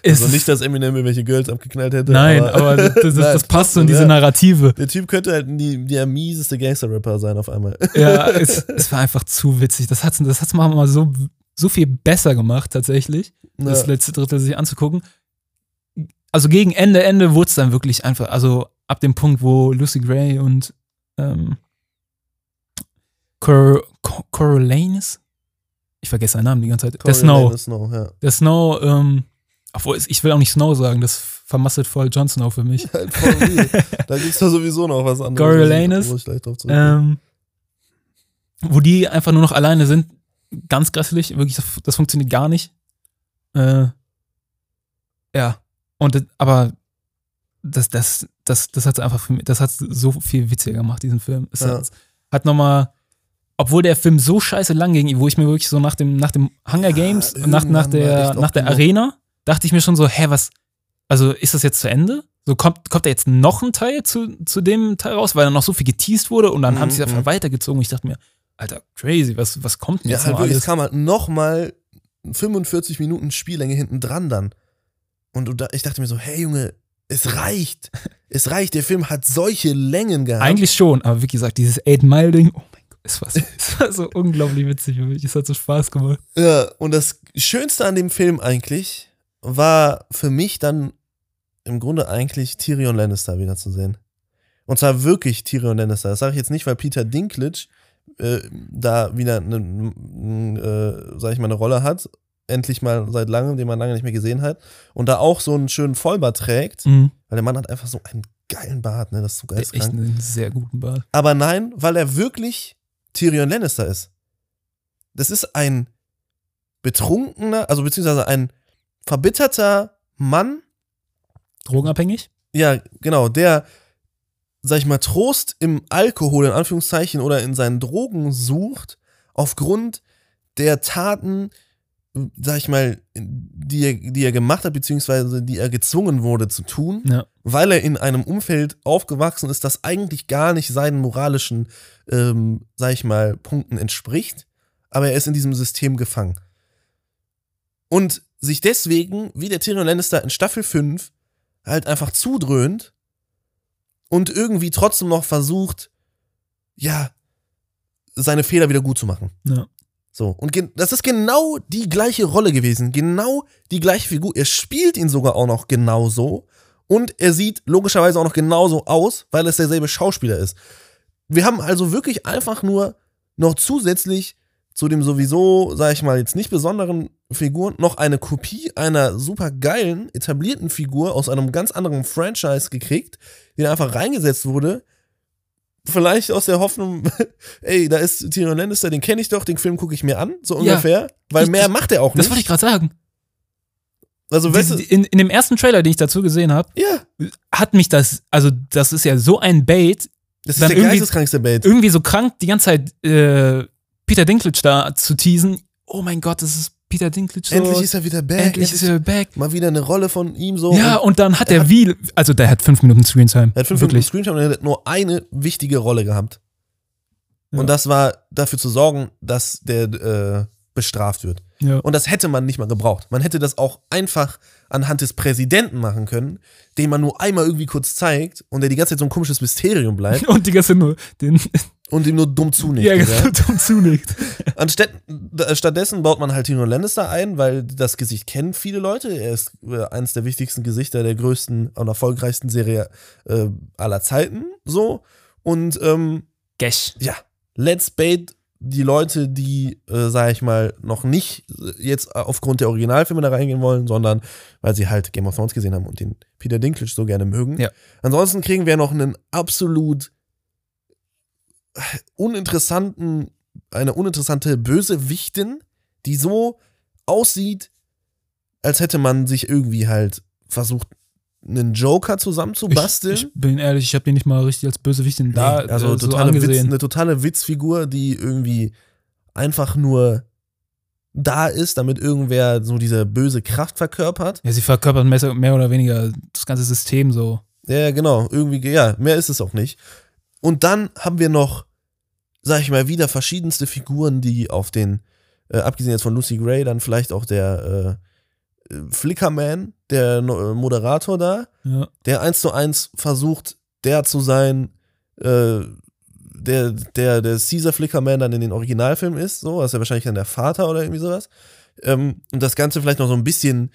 Also nicht, dass Eminem irgendwelche Girls abgeknallt hätte. Nein, aber, das, das, Nein, das passt so in diese ja. Narrative. Der Typ könnte halt die, der mieseste Gangster-Rapper sein auf einmal. Ja, es, es war einfach zu witzig. Das hat's, das hat's mal so, so viel besser gemacht, tatsächlich, das Ja. letzte Drittel sich anzugucken. Also gegen Ende, Ende wurde es dann wirklich einfach, also ab dem Punkt, wo Lucy Gray und ähm, Cor Cor Coriolanus? Ich vergesse seinen Namen die ganze Zeit. Der Snow. Snow, ja. Der Snow, ähm, obwohl, es- ich will auch nicht Snow sagen, das vermasselt voll Jon Snow für mich. Da gibt's doch sowieso noch was anderes. Coriolanus, Wo ich gleich drauf zurückkomme. ähm, wo die einfach nur noch alleine sind. Ganz grässlich, wirklich, das, das funktioniert gar nicht. Äh, ja, und aber das, das, das, das hat einfach für mich, das hat so viel witziger gemacht, diesen Film. Es Ja. hat, hat nochmal, obwohl der Film so scheiße lang ging, wo ich mir wirklich so nach dem, nach dem Hunger Games, und nach, nach der, nach der. Arena, dachte ich mir schon so, hä, was, also ist das jetzt zu Ende? So kommt, kommt da jetzt noch ein Teil zu, zu dem Teil raus, weil dann noch so viel geteased wurde und dann haben Mhm, sie einfach mhm. weitergezogen. Ich dachte mir, Alter, crazy, was, was kommt denn Ja, jetzt halt noch wirklich, es alles? kam halt nochmal 45 Minuten Spiellänge hinten dran dann. Und da, ich dachte mir so, hey Junge, es reicht. es reicht, der Film hat solche Längen gehabt. Eigentlich schon, aber wie gesagt, dieses Eight Mile Ding, oh mein Gott, es war, so, es war so unglaublich witzig für mich. Es hat so Spaß gemacht. Ja, und das Schönste an dem Film eigentlich war für mich dann im Grunde eigentlich Tyrion Lannister wiederzusehen. Und zwar wirklich Tyrion Lannister. Das sage ich jetzt nicht, weil Peter Dinklage äh, da wieder eine, äh, sag ich mal, eine Rolle hat. Endlich mal seit langem, den man lange nicht mehr gesehen hat. Und da auch so einen schönen Vollbart trägt. Mhm. Weil der Mann hat einfach so einen geilen Bart, ne? Das ist so hat echt einen sehr guten Bart. Aber nein, weil er wirklich Tyrion Lannister ist. Das ist ein betrunkener, also beziehungsweise ein verbitterter Mann, Drogenabhängig? ja, genau, der, sag ich mal, Trost im Alkohol, in Anführungszeichen, oder in seinen Drogen sucht, aufgrund der Taten, sag ich mal, die er, die er gemacht hat, beziehungsweise die er gezwungen wurde zu tun Ja. weil er in einem Umfeld aufgewachsen ist, das eigentlich gar nicht seinen moralischen, ähm, sag ich mal, Punkten entspricht, aber er ist in diesem System gefangen. Und sich deswegen, wie der Tyrion Lannister in Staffel 5, halt einfach zudröhnt und irgendwie trotzdem noch versucht, ja, seine Fehler wieder gut zu machen. Ja. So, und das ist genau die gleiche Rolle gewesen, genau die gleiche Figur. Er spielt ihn sogar auch noch genauso und er sieht logischerweise auch noch genauso aus, weil es derselbe Schauspieler ist. Wir haben also wirklich einfach nur noch zusätzlich zu dem sowieso, sag ich mal, jetzt nicht besonderen Figur noch eine Kopie einer super geilen, etablierten Figur aus einem ganz anderen Franchise gekriegt, die einfach reingesetzt wurde. Vielleicht aus der Hoffnung, ey, da ist Tyrion Lannister, den kenne ich doch, den Film gucke ich mir an, so Ja. ungefähr. Weil Ich- mehr macht er auch Das nicht. wollte ich gerade sagen. also, weißt du, in, in dem ersten Trailer, den ich dazu gesehen habe, ja, hat mich das, also das ist ja so ein Bait, das ist der geisteskrankste Bait. irgendwie so krank, die ganze Zeit äh, Peter Dinklage da zu teasen. Oh mein Gott, das ist Peter Dinklage. So. Endlich ist er wieder back. Endlich ist er back. mal wieder eine Rolle von ihm so. Ja, Und und dann hat er wie, also der hat fünf Minuten Screentime. er hat fünf Minuten Wirklich. Screentime und er hat nur eine wichtige Rolle gehabt. Ja. Und das war dafür zu sorgen, dass der äh, bestraft wird. Ja. Und das hätte man nicht mal gebraucht. Man hätte das auch einfach anhand des Präsidenten machen können, den man nur einmal irgendwie kurz zeigt und der die ganze Zeit so ein komisches Mysterium bleibt Und die ganze nur den und ihm nur dumm zunickt. ja, ja. genau, dumm zunickt. Anstatt, äh, stattdessen baut man halt Tyrion Lannister ein, weil das Gesicht kennen viele Leute. Er ist äh, eines der wichtigsten Gesichter der größten und erfolgreichsten Serie äh, aller Zeiten. So. Und ähm, Gesch. ja, let's bait die Leute, die, äh, sag ich mal, noch nicht jetzt aufgrund der Originalfilme da reingehen wollen, sondern weil sie halt Game of Thrones gesehen haben und den Peter Dinklage so gerne mögen. Ja. Ansonsten kriegen wir noch einen absolut uninteressanten, eine uninteressante Bösewichtin, die so aussieht, als hätte man sich irgendwie halt versucht, einen Joker zusammenzubasteln. Ich, ich bin ehrlich, ich habe den nicht mal richtig als Bösewichtin da Nee, also äh, so totale Witz, angesehen. eine totale Witzfigur, die irgendwie einfach nur da ist, damit irgendwer so diese böse Kraft verkörpert. ja, sie verkörpert mehr, oder weniger das ganze System so. Ja, genau. Irgendwie, ja, mehr ist es auch nicht. Und dann haben wir noch, sag ich mal, wieder verschiedenste Figuren, die auf den, äh, abgesehen jetzt von Lucy Gray, dann vielleicht auch der äh, äh, Flickerman, der äh, Moderator da, Ja. der eins zu eins versucht, der zu sein, äh, der, der, der Caesar Flickerman dann in den Originalfilm ist, so, das ist ja wahrscheinlich dann der Vater oder irgendwie sowas. Ähm, und das Ganze vielleicht noch so ein bisschen,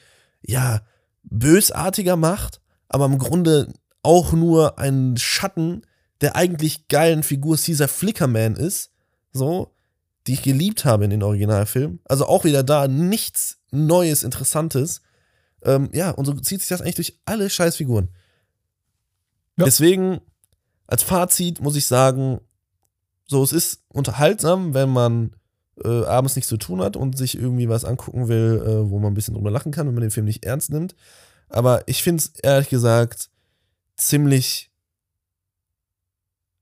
ja, bösartiger macht, aber im Grunde auch nur ein Schatten der eigentlich geilen Figur Caesar Flickerman ist. so, die ich geliebt habe in den Originalfilmen. Also auch wieder da nichts Neues, Interessantes. Ähm, ja, und so zieht sich das eigentlich durch alle Scheißfiguren. Ja. Deswegen, als Fazit muss ich sagen, so, es ist unterhaltsam, wenn man äh, abends nichts zu tun hat und sich irgendwie was angucken will, äh, wo man ein bisschen drüber lachen kann, wenn man den Film nicht ernst nimmt. Aber ich finde es ehrlich gesagt ziemlich.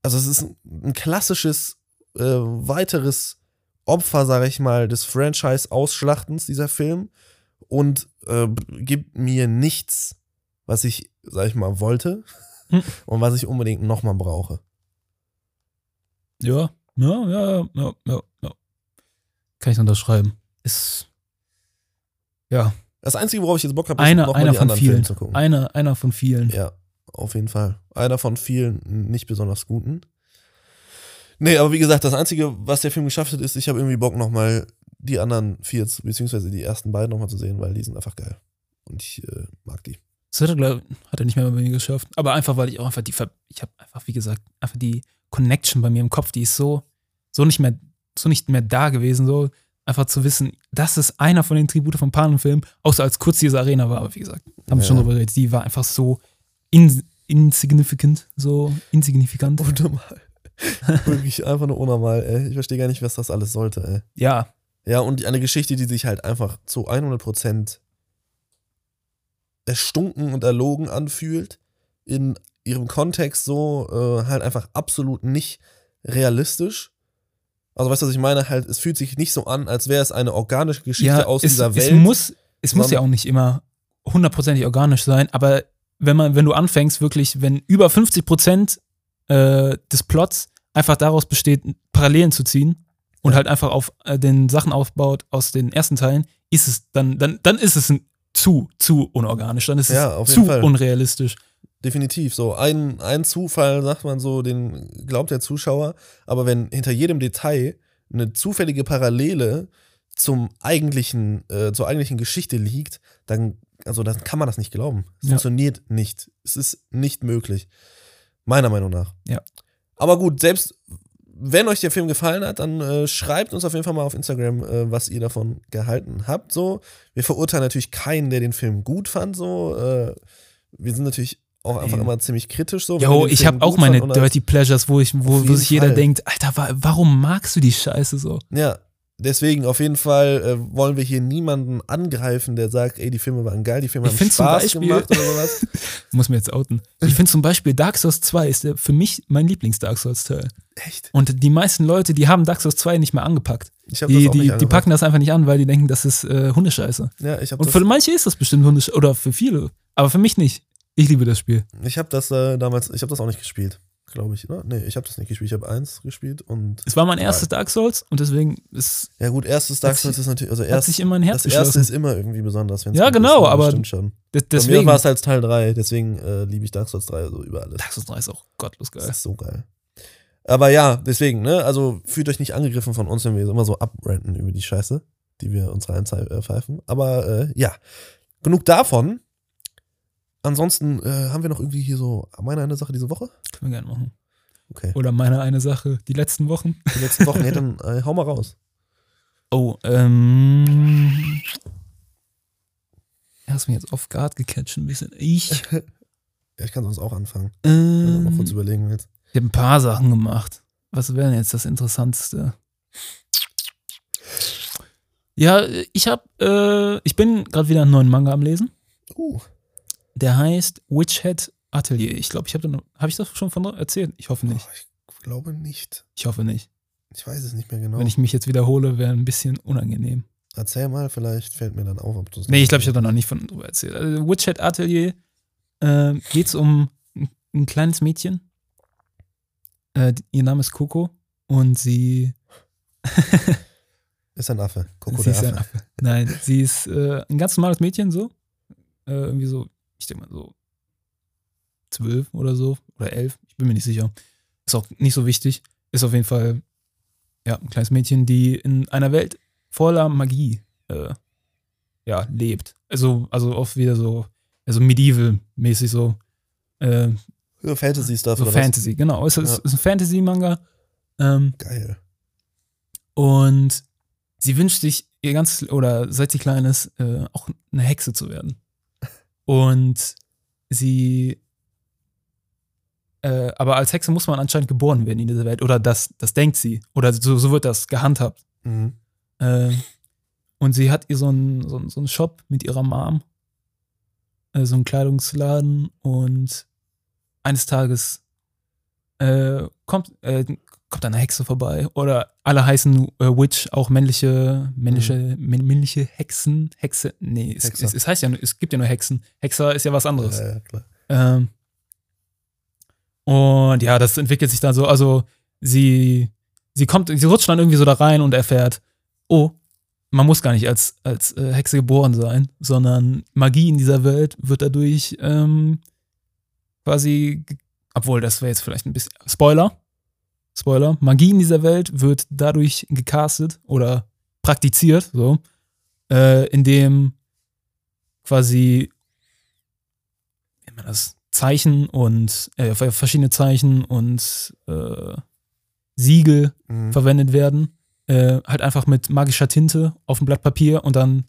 Also, es ist ein, ein klassisches äh, weiteres Opfer, sage ich mal, des Franchise-Ausschlachtens, dieser Film. Und äh, gibt mir nichts, was ich, sag ich mal, wollte Hm. und was ich unbedingt nochmal brauche. Ja, ja, ja, ja, ja, ja. Kann ich unterschreiben. Ist. Ja, Das Einzige, worauf ich jetzt Bock habe, ist einer, nochmal einer die von anderen Filme vielen. zu gucken. Einer, einer von vielen. Ja, auf jeden Fall. Einer von vielen nicht besonders guten. Nee, aber wie gesagt, das Einzige, was der Film geschafft hat, ist, ich habe irgendwie Bock nochmal die anderen vier, beziehungsweise die ersten beiden nochmal zu sehen, weil die sind einfach geil. Und ich äh, mag die. Das hat er, glaub, hat er nicht mehr bei mir geschafft. Aber einfach, weil ich auch einfach die, ich habe einfach, wie gesagt, einfach die Connection bei mir im Kopf, die ist so, so nicht mehr, so nicht mehr da gewesen, so einfach zu wissen, das ist einer von den Tribute von Panen-Filmen, außer als kurz diese Arena war, aber wie gesagt, haben wir Ja. schon drüber geredet, die war einfach so in, insignificant, so insignifikant. Unnormal. Wirklich einfach nur unnormal, ey. Ich verstehe gar nicht, was das alles sollte, ey. Ja, Ja, und eine Geschichte, die sich halt einfach zu 100% erstunken und erlogen anfühlt, in ihrem Kontext so äh, halt einfach absolut nicht realistisch. Also weißt du, was ich meine? Halt, es fühlt sich nicht so an, als wäre es eine organische Geschichte ja, aus es, dieser Welt. Es muss, es muss ja auch nicht immer hundertprozentig organisch sein, aber wenn man, wenn du anfängst, wirklich, wenn über 50 Prozent äh, des Plots einfach daraus besteht, Parallelen zu ziehen und Ja. halt einfach auf äh, den Sachen aufbaut aus den ersten Teilen, ist es dann, dann, dann ist es ein, zu, zu unorganisch, dann ist es Ja, jeden zu unrealistisch. Definitiv. So ein, ein Zufall, sagt man so, den glaubt der Zuschauer. Aber wenn hinter jedem Detail eine zufällige Parallele zum eigentlichen, äh, zur eigentlichen Geschichte liegt, dann, also dann kann man das nicht glauben. Es Ja. funktioniert nicht. Es ist nicht möglich. Meiner Meinung nach. Ja. Aber gut, selbst wenn euch der Film gefallen hat, dann äh, schreibt uns auf jeden Fall mal auf Instagram, äh, was ihr davon gehalten habt. So, wir verurteilen natürlich keinen, der den Film gut fand. So, äh, wir sind natürlich auch einfach immer ziemlich kritisch. So, Jo, ich habe auch meine Dirty Pleasures, wo, ich, wo, wo sich jeder Fall. denkt, Alter, wa warum magst du die Scheiße so? Ja, deswegen auf jeden Fall äh, wollen wir hier niemanden angreifen, der sagt, ey, die Filme waren geil, die Filme Ich haben Spaß Beispiel- gemacht oder sowas. Muss mir jetzt outen. Ich finde zum Beispiel Dark Souls 2 ist für mich mein Lieblings-Dark Souls-Teil. Echt? Und die meisten Leute, die haben Dark Souls 2 nicht mehr angepackt. Ich habe Die, das auch die, die packen das einfach nicht an, weil die denken, das ist äh, Hundescheiße. Ja, ich habe Und für manche ist das bestimmt Hundescheiße. Oder für viele. Aber für mich nicht. Ich liebe das Spiel. ich hab das äh, damals, ich habe das auch nicht gespielt, glaube ich. Oder? Nee, ich habe das nicht gespielt. Ich habe eins gespielt und Es war mein erstes Dark Souls und deswegen ist, ja gut, erstes Dark Hat Souls sich- ist natürlich, also hat erst, sich in mein Herz das erste ist immer irgendwie besonders. wenn's Ja, genau, ist, das aber stimmt schon. De- Bei mir deswegen. war es halt Teil 3, deswegen äh, liebe ich Dark Souls 3 so über alles. Dark Souls 3 ist auch gottlos Das geil. ist so geil. Aber ja, deswegen, ne, also fühlt euch nicht angegriffen von uns, wenn wir immer so abrenten über die Scheiße, die wir uns reinpfeifen. Aber äh, ja, genug davon. Ansonsten äh, haben wir noch irgendwie hier so meine eine Sache diese Woche. Können wir gerne machen. Okay. Oder meine eine Sache, die letzten Wochen. Die letzten Wochen, ja, dann äh, hau mal raus. Oh, ähm. Er hast mich jetzt off guard gecatcht ein bisschen. Ich. Ja, ich kann sonst auch anfangen, noch Ähm, kurz überlegen willst. ich habe ein paar Sachen gemacht. Was wäre denn jetzt das Interessanteste? Ja, ich habe, äh, ich bin gerade wieder einen neuen Manga am Lesen. Uh, Der heißt Witchhead Atelier. Ich glaube, ich habe da, habe ich das schon von erzählt? Ich hoffe nicht. oh, ich glaube nicht. Ich hoffe nicht. Ich weiß es nicht mehr genau. Wenn ich mich jetzt wiederhole, wäre ein bisschen unangenehm. Erzähl mal, vielleicht fällt mir dann auf, ob du es Nee, ich glaube, ich habe da noch nicht von drüber erzählt. Also, Witchhead Atelier äh, geht es um ein, ein kleines Mädchen. Äh, ihr Name ist Coco und sie, Ist ein Affe. Coco sie der ist Affe. ein Affe. Nein, sie ist äh, ein ganz normales Mädchen, so. Äh, irgendwie so, ich denke mal so zwölf oder so oder elf, ich bin mir nicht sicher. Ist auch nicht so wichtig. Ist auf jeden Fall ja, ein kleines Mädchen, die in einer Welt voller Magie äh, ja, lebt. Also, also oft wieder so, also medieval-mäßig so. Äh, Ja, Fantasy-Stuff so oder was? Fantasy, genau. Es ist, Ja. ist ein Fantasy-Manga. Ähm, Geil. Und sie wünscht sich ihr ganzes, oder seit sie klein ist, äh, auch eine Hexe zu werden. Und sie, äh, aber als Hexe muss man anscheinend geboren werden in dieser Welt. Oder das, das denkt sie. Oder so, so wird das gehandhabt. Mhm. Äh, und sie hat ihr so einen, so, so einen Shop mit ihrer Mom, äh, so einen Kleidungsladen und eines Tages äh, kommt, äh, kommt eine Hexe vorbei oder alle heißen äh, Witch, auch männliche, männliche, mä- männliche Hexen, Hexe, nee, es, es, es heißt ja, es gibt ja nur Hexen. Hexer ist ja was anderes. Ja. Ähm, und ja, das entwickelt sich dann so, also sie, sie kommt, sie rutscht dann irgendwie so da rein und erfährt, oh, man muss gar nicht als, als äh, Hexe geboren sein, sondern Magie in dieser Welt wird dadurch ähm, quasi, obwohl das wäre jetzt vielleicht ein bisschen, Spoiler, Spoiler, Magie in dieser Welt wird dadurch gecastet oder praktiziert, so, äh, indem quasi, man das, Zeichen und äh, verschiedene Zeichen und äh, Siegel Mhm. verwendet werden. Äh, halt einfach mit magischer Tinte auf ein Blatt Papier und dann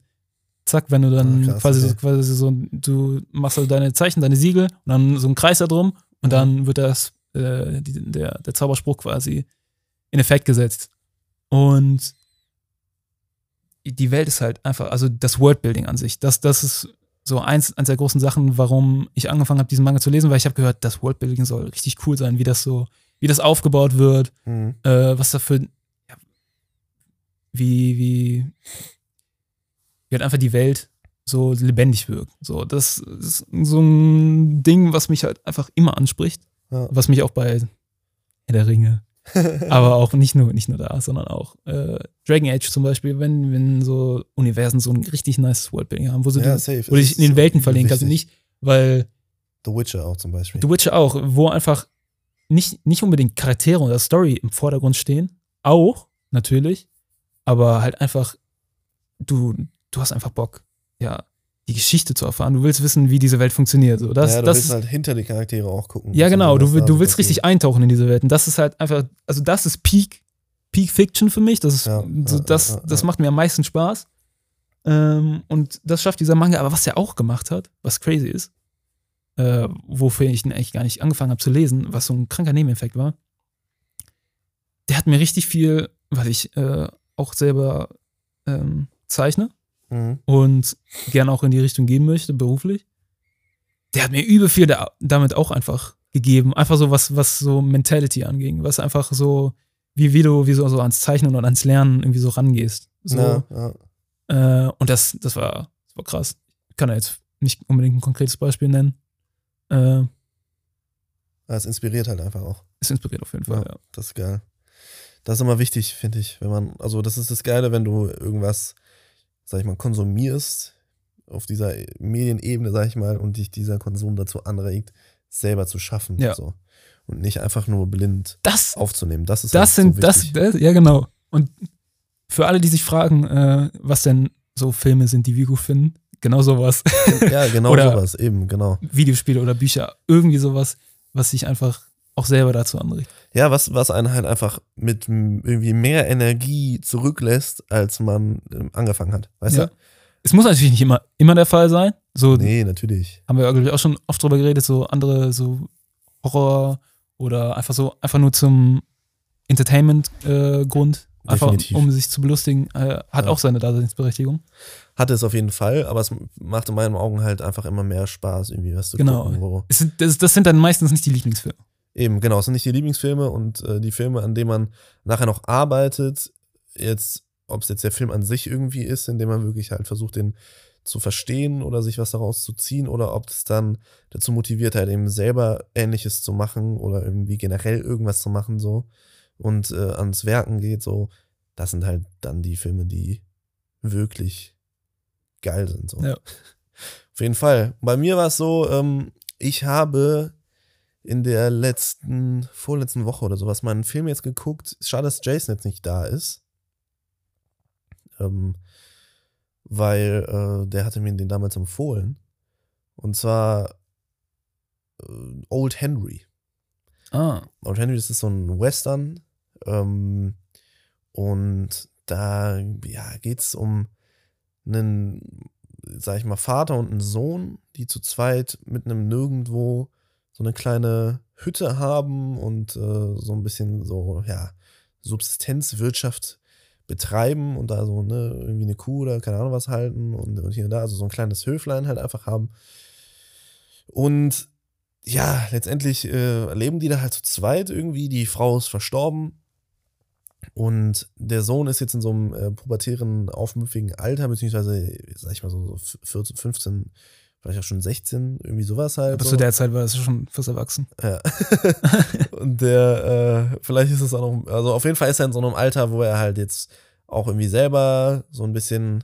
zack, wenn du dann Ah, krass, quasi, so, okay. quasi so, du machst also deine Zeichen, deine Siegel und dann so einen Kreis da drum und Mhm. dann wird das, äh, die, der, der Zauberspruch quasi in Effekt gesetzt. Und die Welt ist halt einfach, also das Worldbuilding an sich, das, das ist so eins, eins der großen Sachen, warum ich angefangen habe, diesen Manga zu lesen, weil ich habe gehört, das Worldbuilding soll richtig cool sein, wie das so, wie das aufgebaut wird, Mhm. äh, was dafür, ja, wie, wie, wie halt einfach die Welt so lebendig wirkt. So, das ist so ein Ding, was mich halt einfach immer anspricht, Ja. was mich auch bei der Ringe, aber auch nicht nur, nicht nur da, sondern auch äh, Dragon Age zum Beispiel, wenn, wenn so Universen so ein richtig nice Worldbuilding haben, wo sie ja, safe. wo dich in den ist Welten verlegen kannst, wichtig. nicht, weil The Witcher auch zum Beispiel. The Witcher auch, wo einfach nicht, nicht unbedingt Charaktere oder Story im Vordergrund stehen. Auch, natürlich. Aber halt einfach, du, du hast einfach Bock, ja, die Geschichte zu erfahren. Du willst wissen, wie diese Welt funktioniert. So, das, ja, du das willst halt hinter die Charaktere auch gucken. ja, genau. Du, du willst richtig eintauchen in diese Welt. Und das ist halt einfach, also das ist Peak, Peak Fiction für mich. Das ist, Ja, so, das, ja, das macht mir am meisten Spaß. Ähm, und das schafft dieser Manga. Aber was er auch gemacht hat, was crazy ist, äh, wofür ich ihn eigentlich gar nicht angefangen habe zu lesen, was so ein kranker Nebeneffekt war, der hat mir richtig viel, weil ich äh, auch selber ähm, zeichne Mhm. und gerne auch in die Richtung gehen möchte, beruflich. Der hat mir übel viel da, damit auch einfach gegeben. Einfach so was, was so Mentality anging, was einfach so, wie, wie du wie so, so ans Zeichnen und ans Lernen irgendwie so rangehst. So, Ja, ja. äh, und das, das war, das war krass. Ich kann da jetzt nicht unbedingt ein konkretes Beispiel nennen. Äh, Es inspiriert halt einfach auch. ist inspiriert auf jeden Fall, Ja. ja. Das ist geil. Das ist immer wichtig, finde ich, wenn man, also das ist das Geile, wenn du irgendwas, sag ich mal, konsumierst auf dieser Medienebene, sag ich mal, und dich dieser Konsum dazu anregt, selber zu schaffen. Ja. So. Und nicht einfach nur blind Das, aufzunehmen. Das ist das halt sind, so das, das, ja genau. Und für alle, die sich fragen, äh, was denn so Filme sind, die wir gut finden, genau sowas. Ja, genau sowas, eben, genau. Videospiele oder Bücher, irgendwie sowas, was sich einfach auch selber dazu anregt. Ja, was, was einen halt einfach mit irgendwie mehr Energie zurücklässt, als man ähm, angefangen hat. Weißt Ja. Es muss natürlich nicht immer, immer der Fall sein. So du? Nee, natürlich. haben wir, glaube ich, auch schon oft drüber geredet, so andere, so Horror oder einfach so, einfach nur zum Entertainment-Grund, einfach Definitiv. um sich zu belustigen, äh, hat Ja. auch seine Daseinsberechtigung. Hatte es auf jeden Fall, aber es macht in meinen Augen halt einfach immer mehr Spaß, irgendwie was zu Genau. gucken. Sind, das, das sind dann meistens nicht die Lieblingsfilme. Eben, genau, es sind nicht die Lieblingsfilme und äh, die Filme, an denen man nachher noch arbeitet, jetzt, ob es jetzt der Film an sich irgendwie ist, in dem man wirklich halt versucht, den zu verstehen oder sich was daraus zu ziehen oder ob es dann dazu motiviert, halt eben selber Ähnliches zu machen oder irgendwie generell irgendwas zu machen so und äh, ans Werken geht so, das sind halt dann die Filme, die wirklich geil sind so. Ja. Auf jeden Fall. Bei mir war es so, ähm, ich habe in der letzten, vorletzten Woche oder sowas meinen Film jetzt geguckt. Schade, dass Jason jetzt nicht da ist. Ähm, weil äh, der hatte mir den damals empfohlen. Und zwar äh, Old Henry. Ah. Old Henry, das ist so ein Western. Ähm, Und da ja, geht es um einen, sag ich mal, Vater und einen Sohn, die zu zweit mit einem Nirgendwo so eine kleine Hütte haben und äh, so ein bisschen so, ja, Subsistenzwirtschaft betreiben und da so ne, irgendwie eine Kuh oder keine Ahnung was halten und, und hier und da, also so ein kleines Höflein halt einfach haben. Und ja, letztendlich äh, leben die da halt zu zweit irgendwie. Die Frau ist verstorben und der Sohn ist jetzt in so einem äh, pubertären, aufmüpfigen Alter, beziehungsweise, sag ich mal, so 14, 15, vielleicht auch schon 16, irgendwie sowas halt. Aber so. zu der Zeit war das schon fürs Erwachsen. Ja. und der, äh, vielleicht ist es auch noch, also auf jeden Fall ist er in so einem Alter, wo er halt jetzt auch irgendwie selber so ein bisschen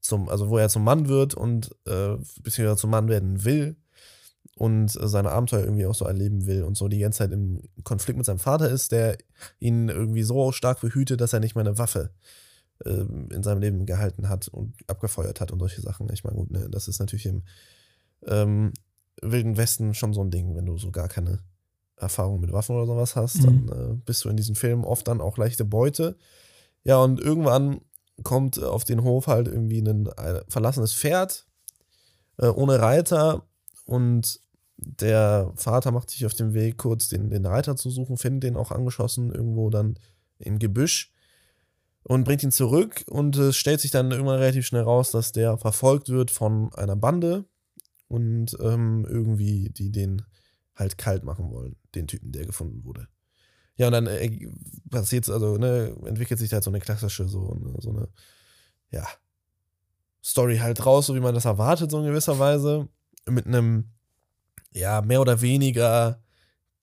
zum, also wo er zum Mann wird und äh, beziehungsweise zum Mann werden will und seine Abenteuer irgendwie auch so erleben will und so die ganze Zeit im Konflikt mit seinem Vater ist, der ihn irgendwie so stark behütet, dass er nicht mal eine Waffe äh, in seinem Leben gehalten hat und abgefeuert hat und solche Sachen. Ich meine, gut, ne, das ist natürlich im ähm, Wilden Westen schon so ein Ding, wenn du so gar keine Erfahrung mit Waffen oder sowas hast, mhm. dann äh, bist du in diesen Filmen oft dann auch leichte Beute. Ja, und irgendwann kommt auf den Hof halt irgendwie ein, ein verlassenes Pferd äh, ohne Reiter und der Vater macht sich auf den Weg, kurz den, den Reiter zu suchen, findet den auch angeschossen, irgendwo dann im Gebüsch und bringt ihn zurück. Und es stellt sich dann irgendwann relativ schnell raus, dass der verfolgt wird von einer Bande und ähm, irgendwie die den halt kalt machen wollen, den Typen, der gefunden wurde. Ja, und dann äh, passiert also, ne, entwickelt sich halt so eine klassische, so, eine, so eine, ja, Story halt raus, so wie man das erwartet, so in gewisser Weise. Mit einem ja, mehr oder weniger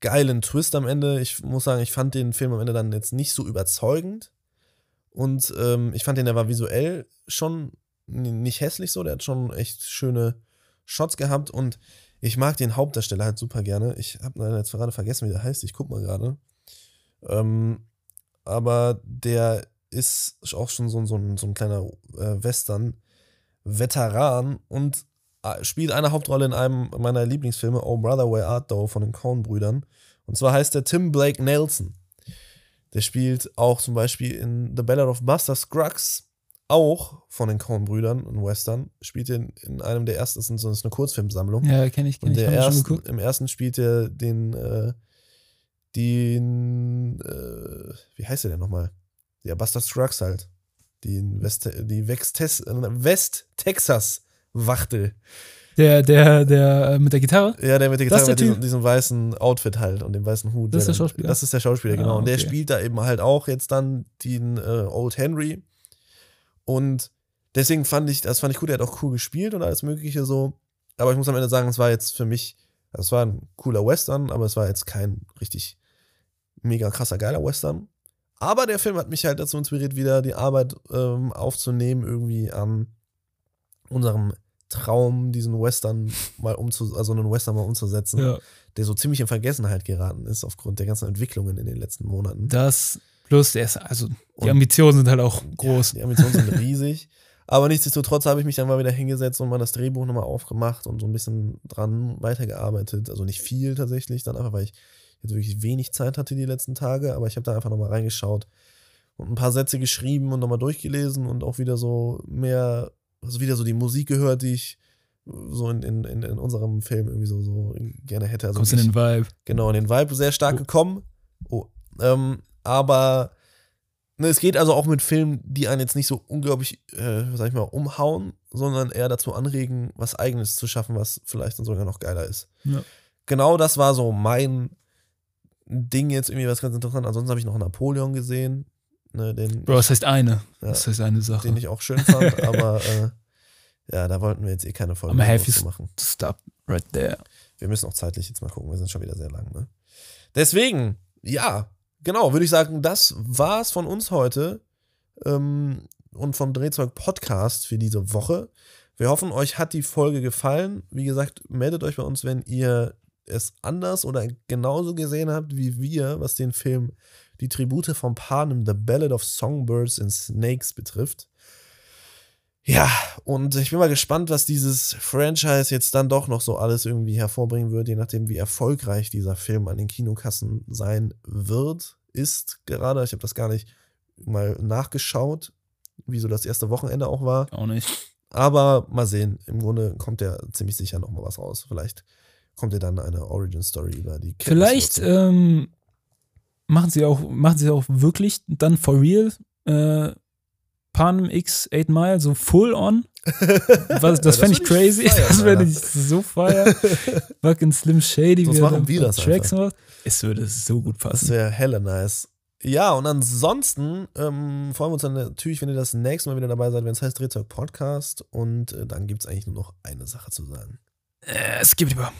geilen Twist am Ende. Ich muss sagen, ich fand den Film am Ende dann jetzt nicht so überzeugend. Und ähm, ich fand den, der war visuell schon nicht hässlich so. Der hat schon echt schöne Shots gehabt. Und ich mag den Hauptdarsteller halt super gerne. Ich habe jetzt gerade vergessen, wie der heißt. Ich guck mal gerade. Ähm, aber der ist auch schon so, so, ein, so ein kleiner äh, Western-Veteran und äh, spielt eine Hauptrolle in einem meiner Lieblingsfilme, Oh Brother, Where Art Thou, von den Coen-Brüdern. Und zwar heißt der Tim Blake Nelson. Der spielt auch zum Beispiel in The Ballad of Buster Scruggs, auch von den Coen-Brüdern in Western. Spielt in, in einem der ersten, das ist eine Kurzfilmsammlung. Ja, kenne ich, kenn ich. Der ersten, im ersten spielt er den, äh, den, äh, wie heißt der denn nochmal? Ja, Buster Scruggs halt. Die, West, die West-Texas Wachtel. Der, der, der äh, mit der Gitarre? Ja, der mit der Gitarre, mit diesem, diesem, weißen Outfit halt und dem weißen Hut. Das ist der Schauspieler. Das ist der Schauspieler, genau. Ah, okay. Und der spielt da eben halt auch jetzt dann den äh, Old Henry. Und deswegen fand ich, das fand ich cool, der hat auch cool gespielt und alles Mögliche so. Aber ich muss am Ende sagen, es war jetzt für mich, also es war ein cooler Western, aber es war jetzt kein richtig mega krasser, geiler Western. Aber der Film hat mich halt dazu inspiriert, wieder die Arbeit ähm, aufzunehmen, irgendwie an unserem Traum, diesen Western mal umzu, also einen Western mal umzusetzen, ja. der so ziemlich in Vergessenheit geraten ist aufgrund der ganzen Entwicklungen in den letzten Monaten. Das plus der ist, also die Ambitionen sind halt auch groß. Ja, die Ambitionen sind riesig. Aber nichtsdestotrotz habe ich mich dann mal wieder hingesetzt und mal das Drehbuch nochmal aufgemacht und so ein bisschen dran weitergearbeitet. Also nicht viel tatsächlich, dann einfach, weil ich jetzt wirklich wenig Zeit hatte die letzten Tage, aber ich habe da einfach nochmal reingeschaut und ein paar Sätze geschrieben und nochmal durchgelesen und auch wieder so mehr also wieder so die Musik gehört, die ich so in, in, in unserem Film irgendwie so, so gerne hätte. Also Kommst in den Vibe. Genau, in den Vibe sehr stark oh. gekommen. Oh, ähm, aber ne, es geht also auch mit Filmen, die einen jetzt nicht so unglaublich, äh, sag ich mal, umhauen, sondern eher dazu anregen, was Eigenes zu schaffen, was vielleicht dann sogar noch geiler ist. Ja. Genau das war so mein Ding jetzt irgendwie was ganz interessant. Ansonsten habe ich noch Napoleon gesehen. Ne, den Bro, das heißt eine. Ja, das heißt eine Sache. Den ich auch schön fand, aber äh, ja, da wollten wir jetzt eh keine Folge machen. Stop right there. Wir müssen auch zeitlich jetzt mal gucken, wir sind schon wieder sehr lang. Ne? Deswegen, ja, genau, würde ich sagen, das war's von uns heute ähm, und vom Drehzeug Podcast für diese Woche. Wir hoffen, euch hat die Folge gefallen. Wie gesagt, meldet euch bei uns, wenn ihr es anders oder genauso gesehen habt wie wir, was den Film die Tribute von Panem, The Ballad of Songbirds and Snakes betrifft. Ja, und ich bin mal gespannt, was dieses Franchise jetzt dann doch noch so alles irgendwie hervorbringen wird, je nachdem, wie erfolgreich dieser Film an den Kinokassen sein wird, ist gerade. Ich habe das gar nicht mal nachgeschaut, wie so das erste Wochenende auch war. Auch nicht. Aber mal sehen. Im Grunde kommt ja ziemlich sicher noch mal was raus. Vielleicht kommt ja dann eine Origin Story über die Vielleicht Kenntnisnutzung. ähm, machen sie auch, machen sie auch wirklich dann for real äh, Panem X 8 Mile, so full on. Was, das das fände ich würd ich crazy. feiern, das Alter. ich so feiern. Fucking Slim Shady, Sonst machen wir das Tracks macht. Es würde so gut Das passen. wäre hella nice. Ja, und ansonsten ähm, freuen wir uns dann natürlich, wenn ihr das nächste Mal wieder dabei seid, wenn es heißt Drehzeug Podcast. Und äh, dann gibt es eigentlich nur noch eine Sache zu sagen. Äh, es gibt über.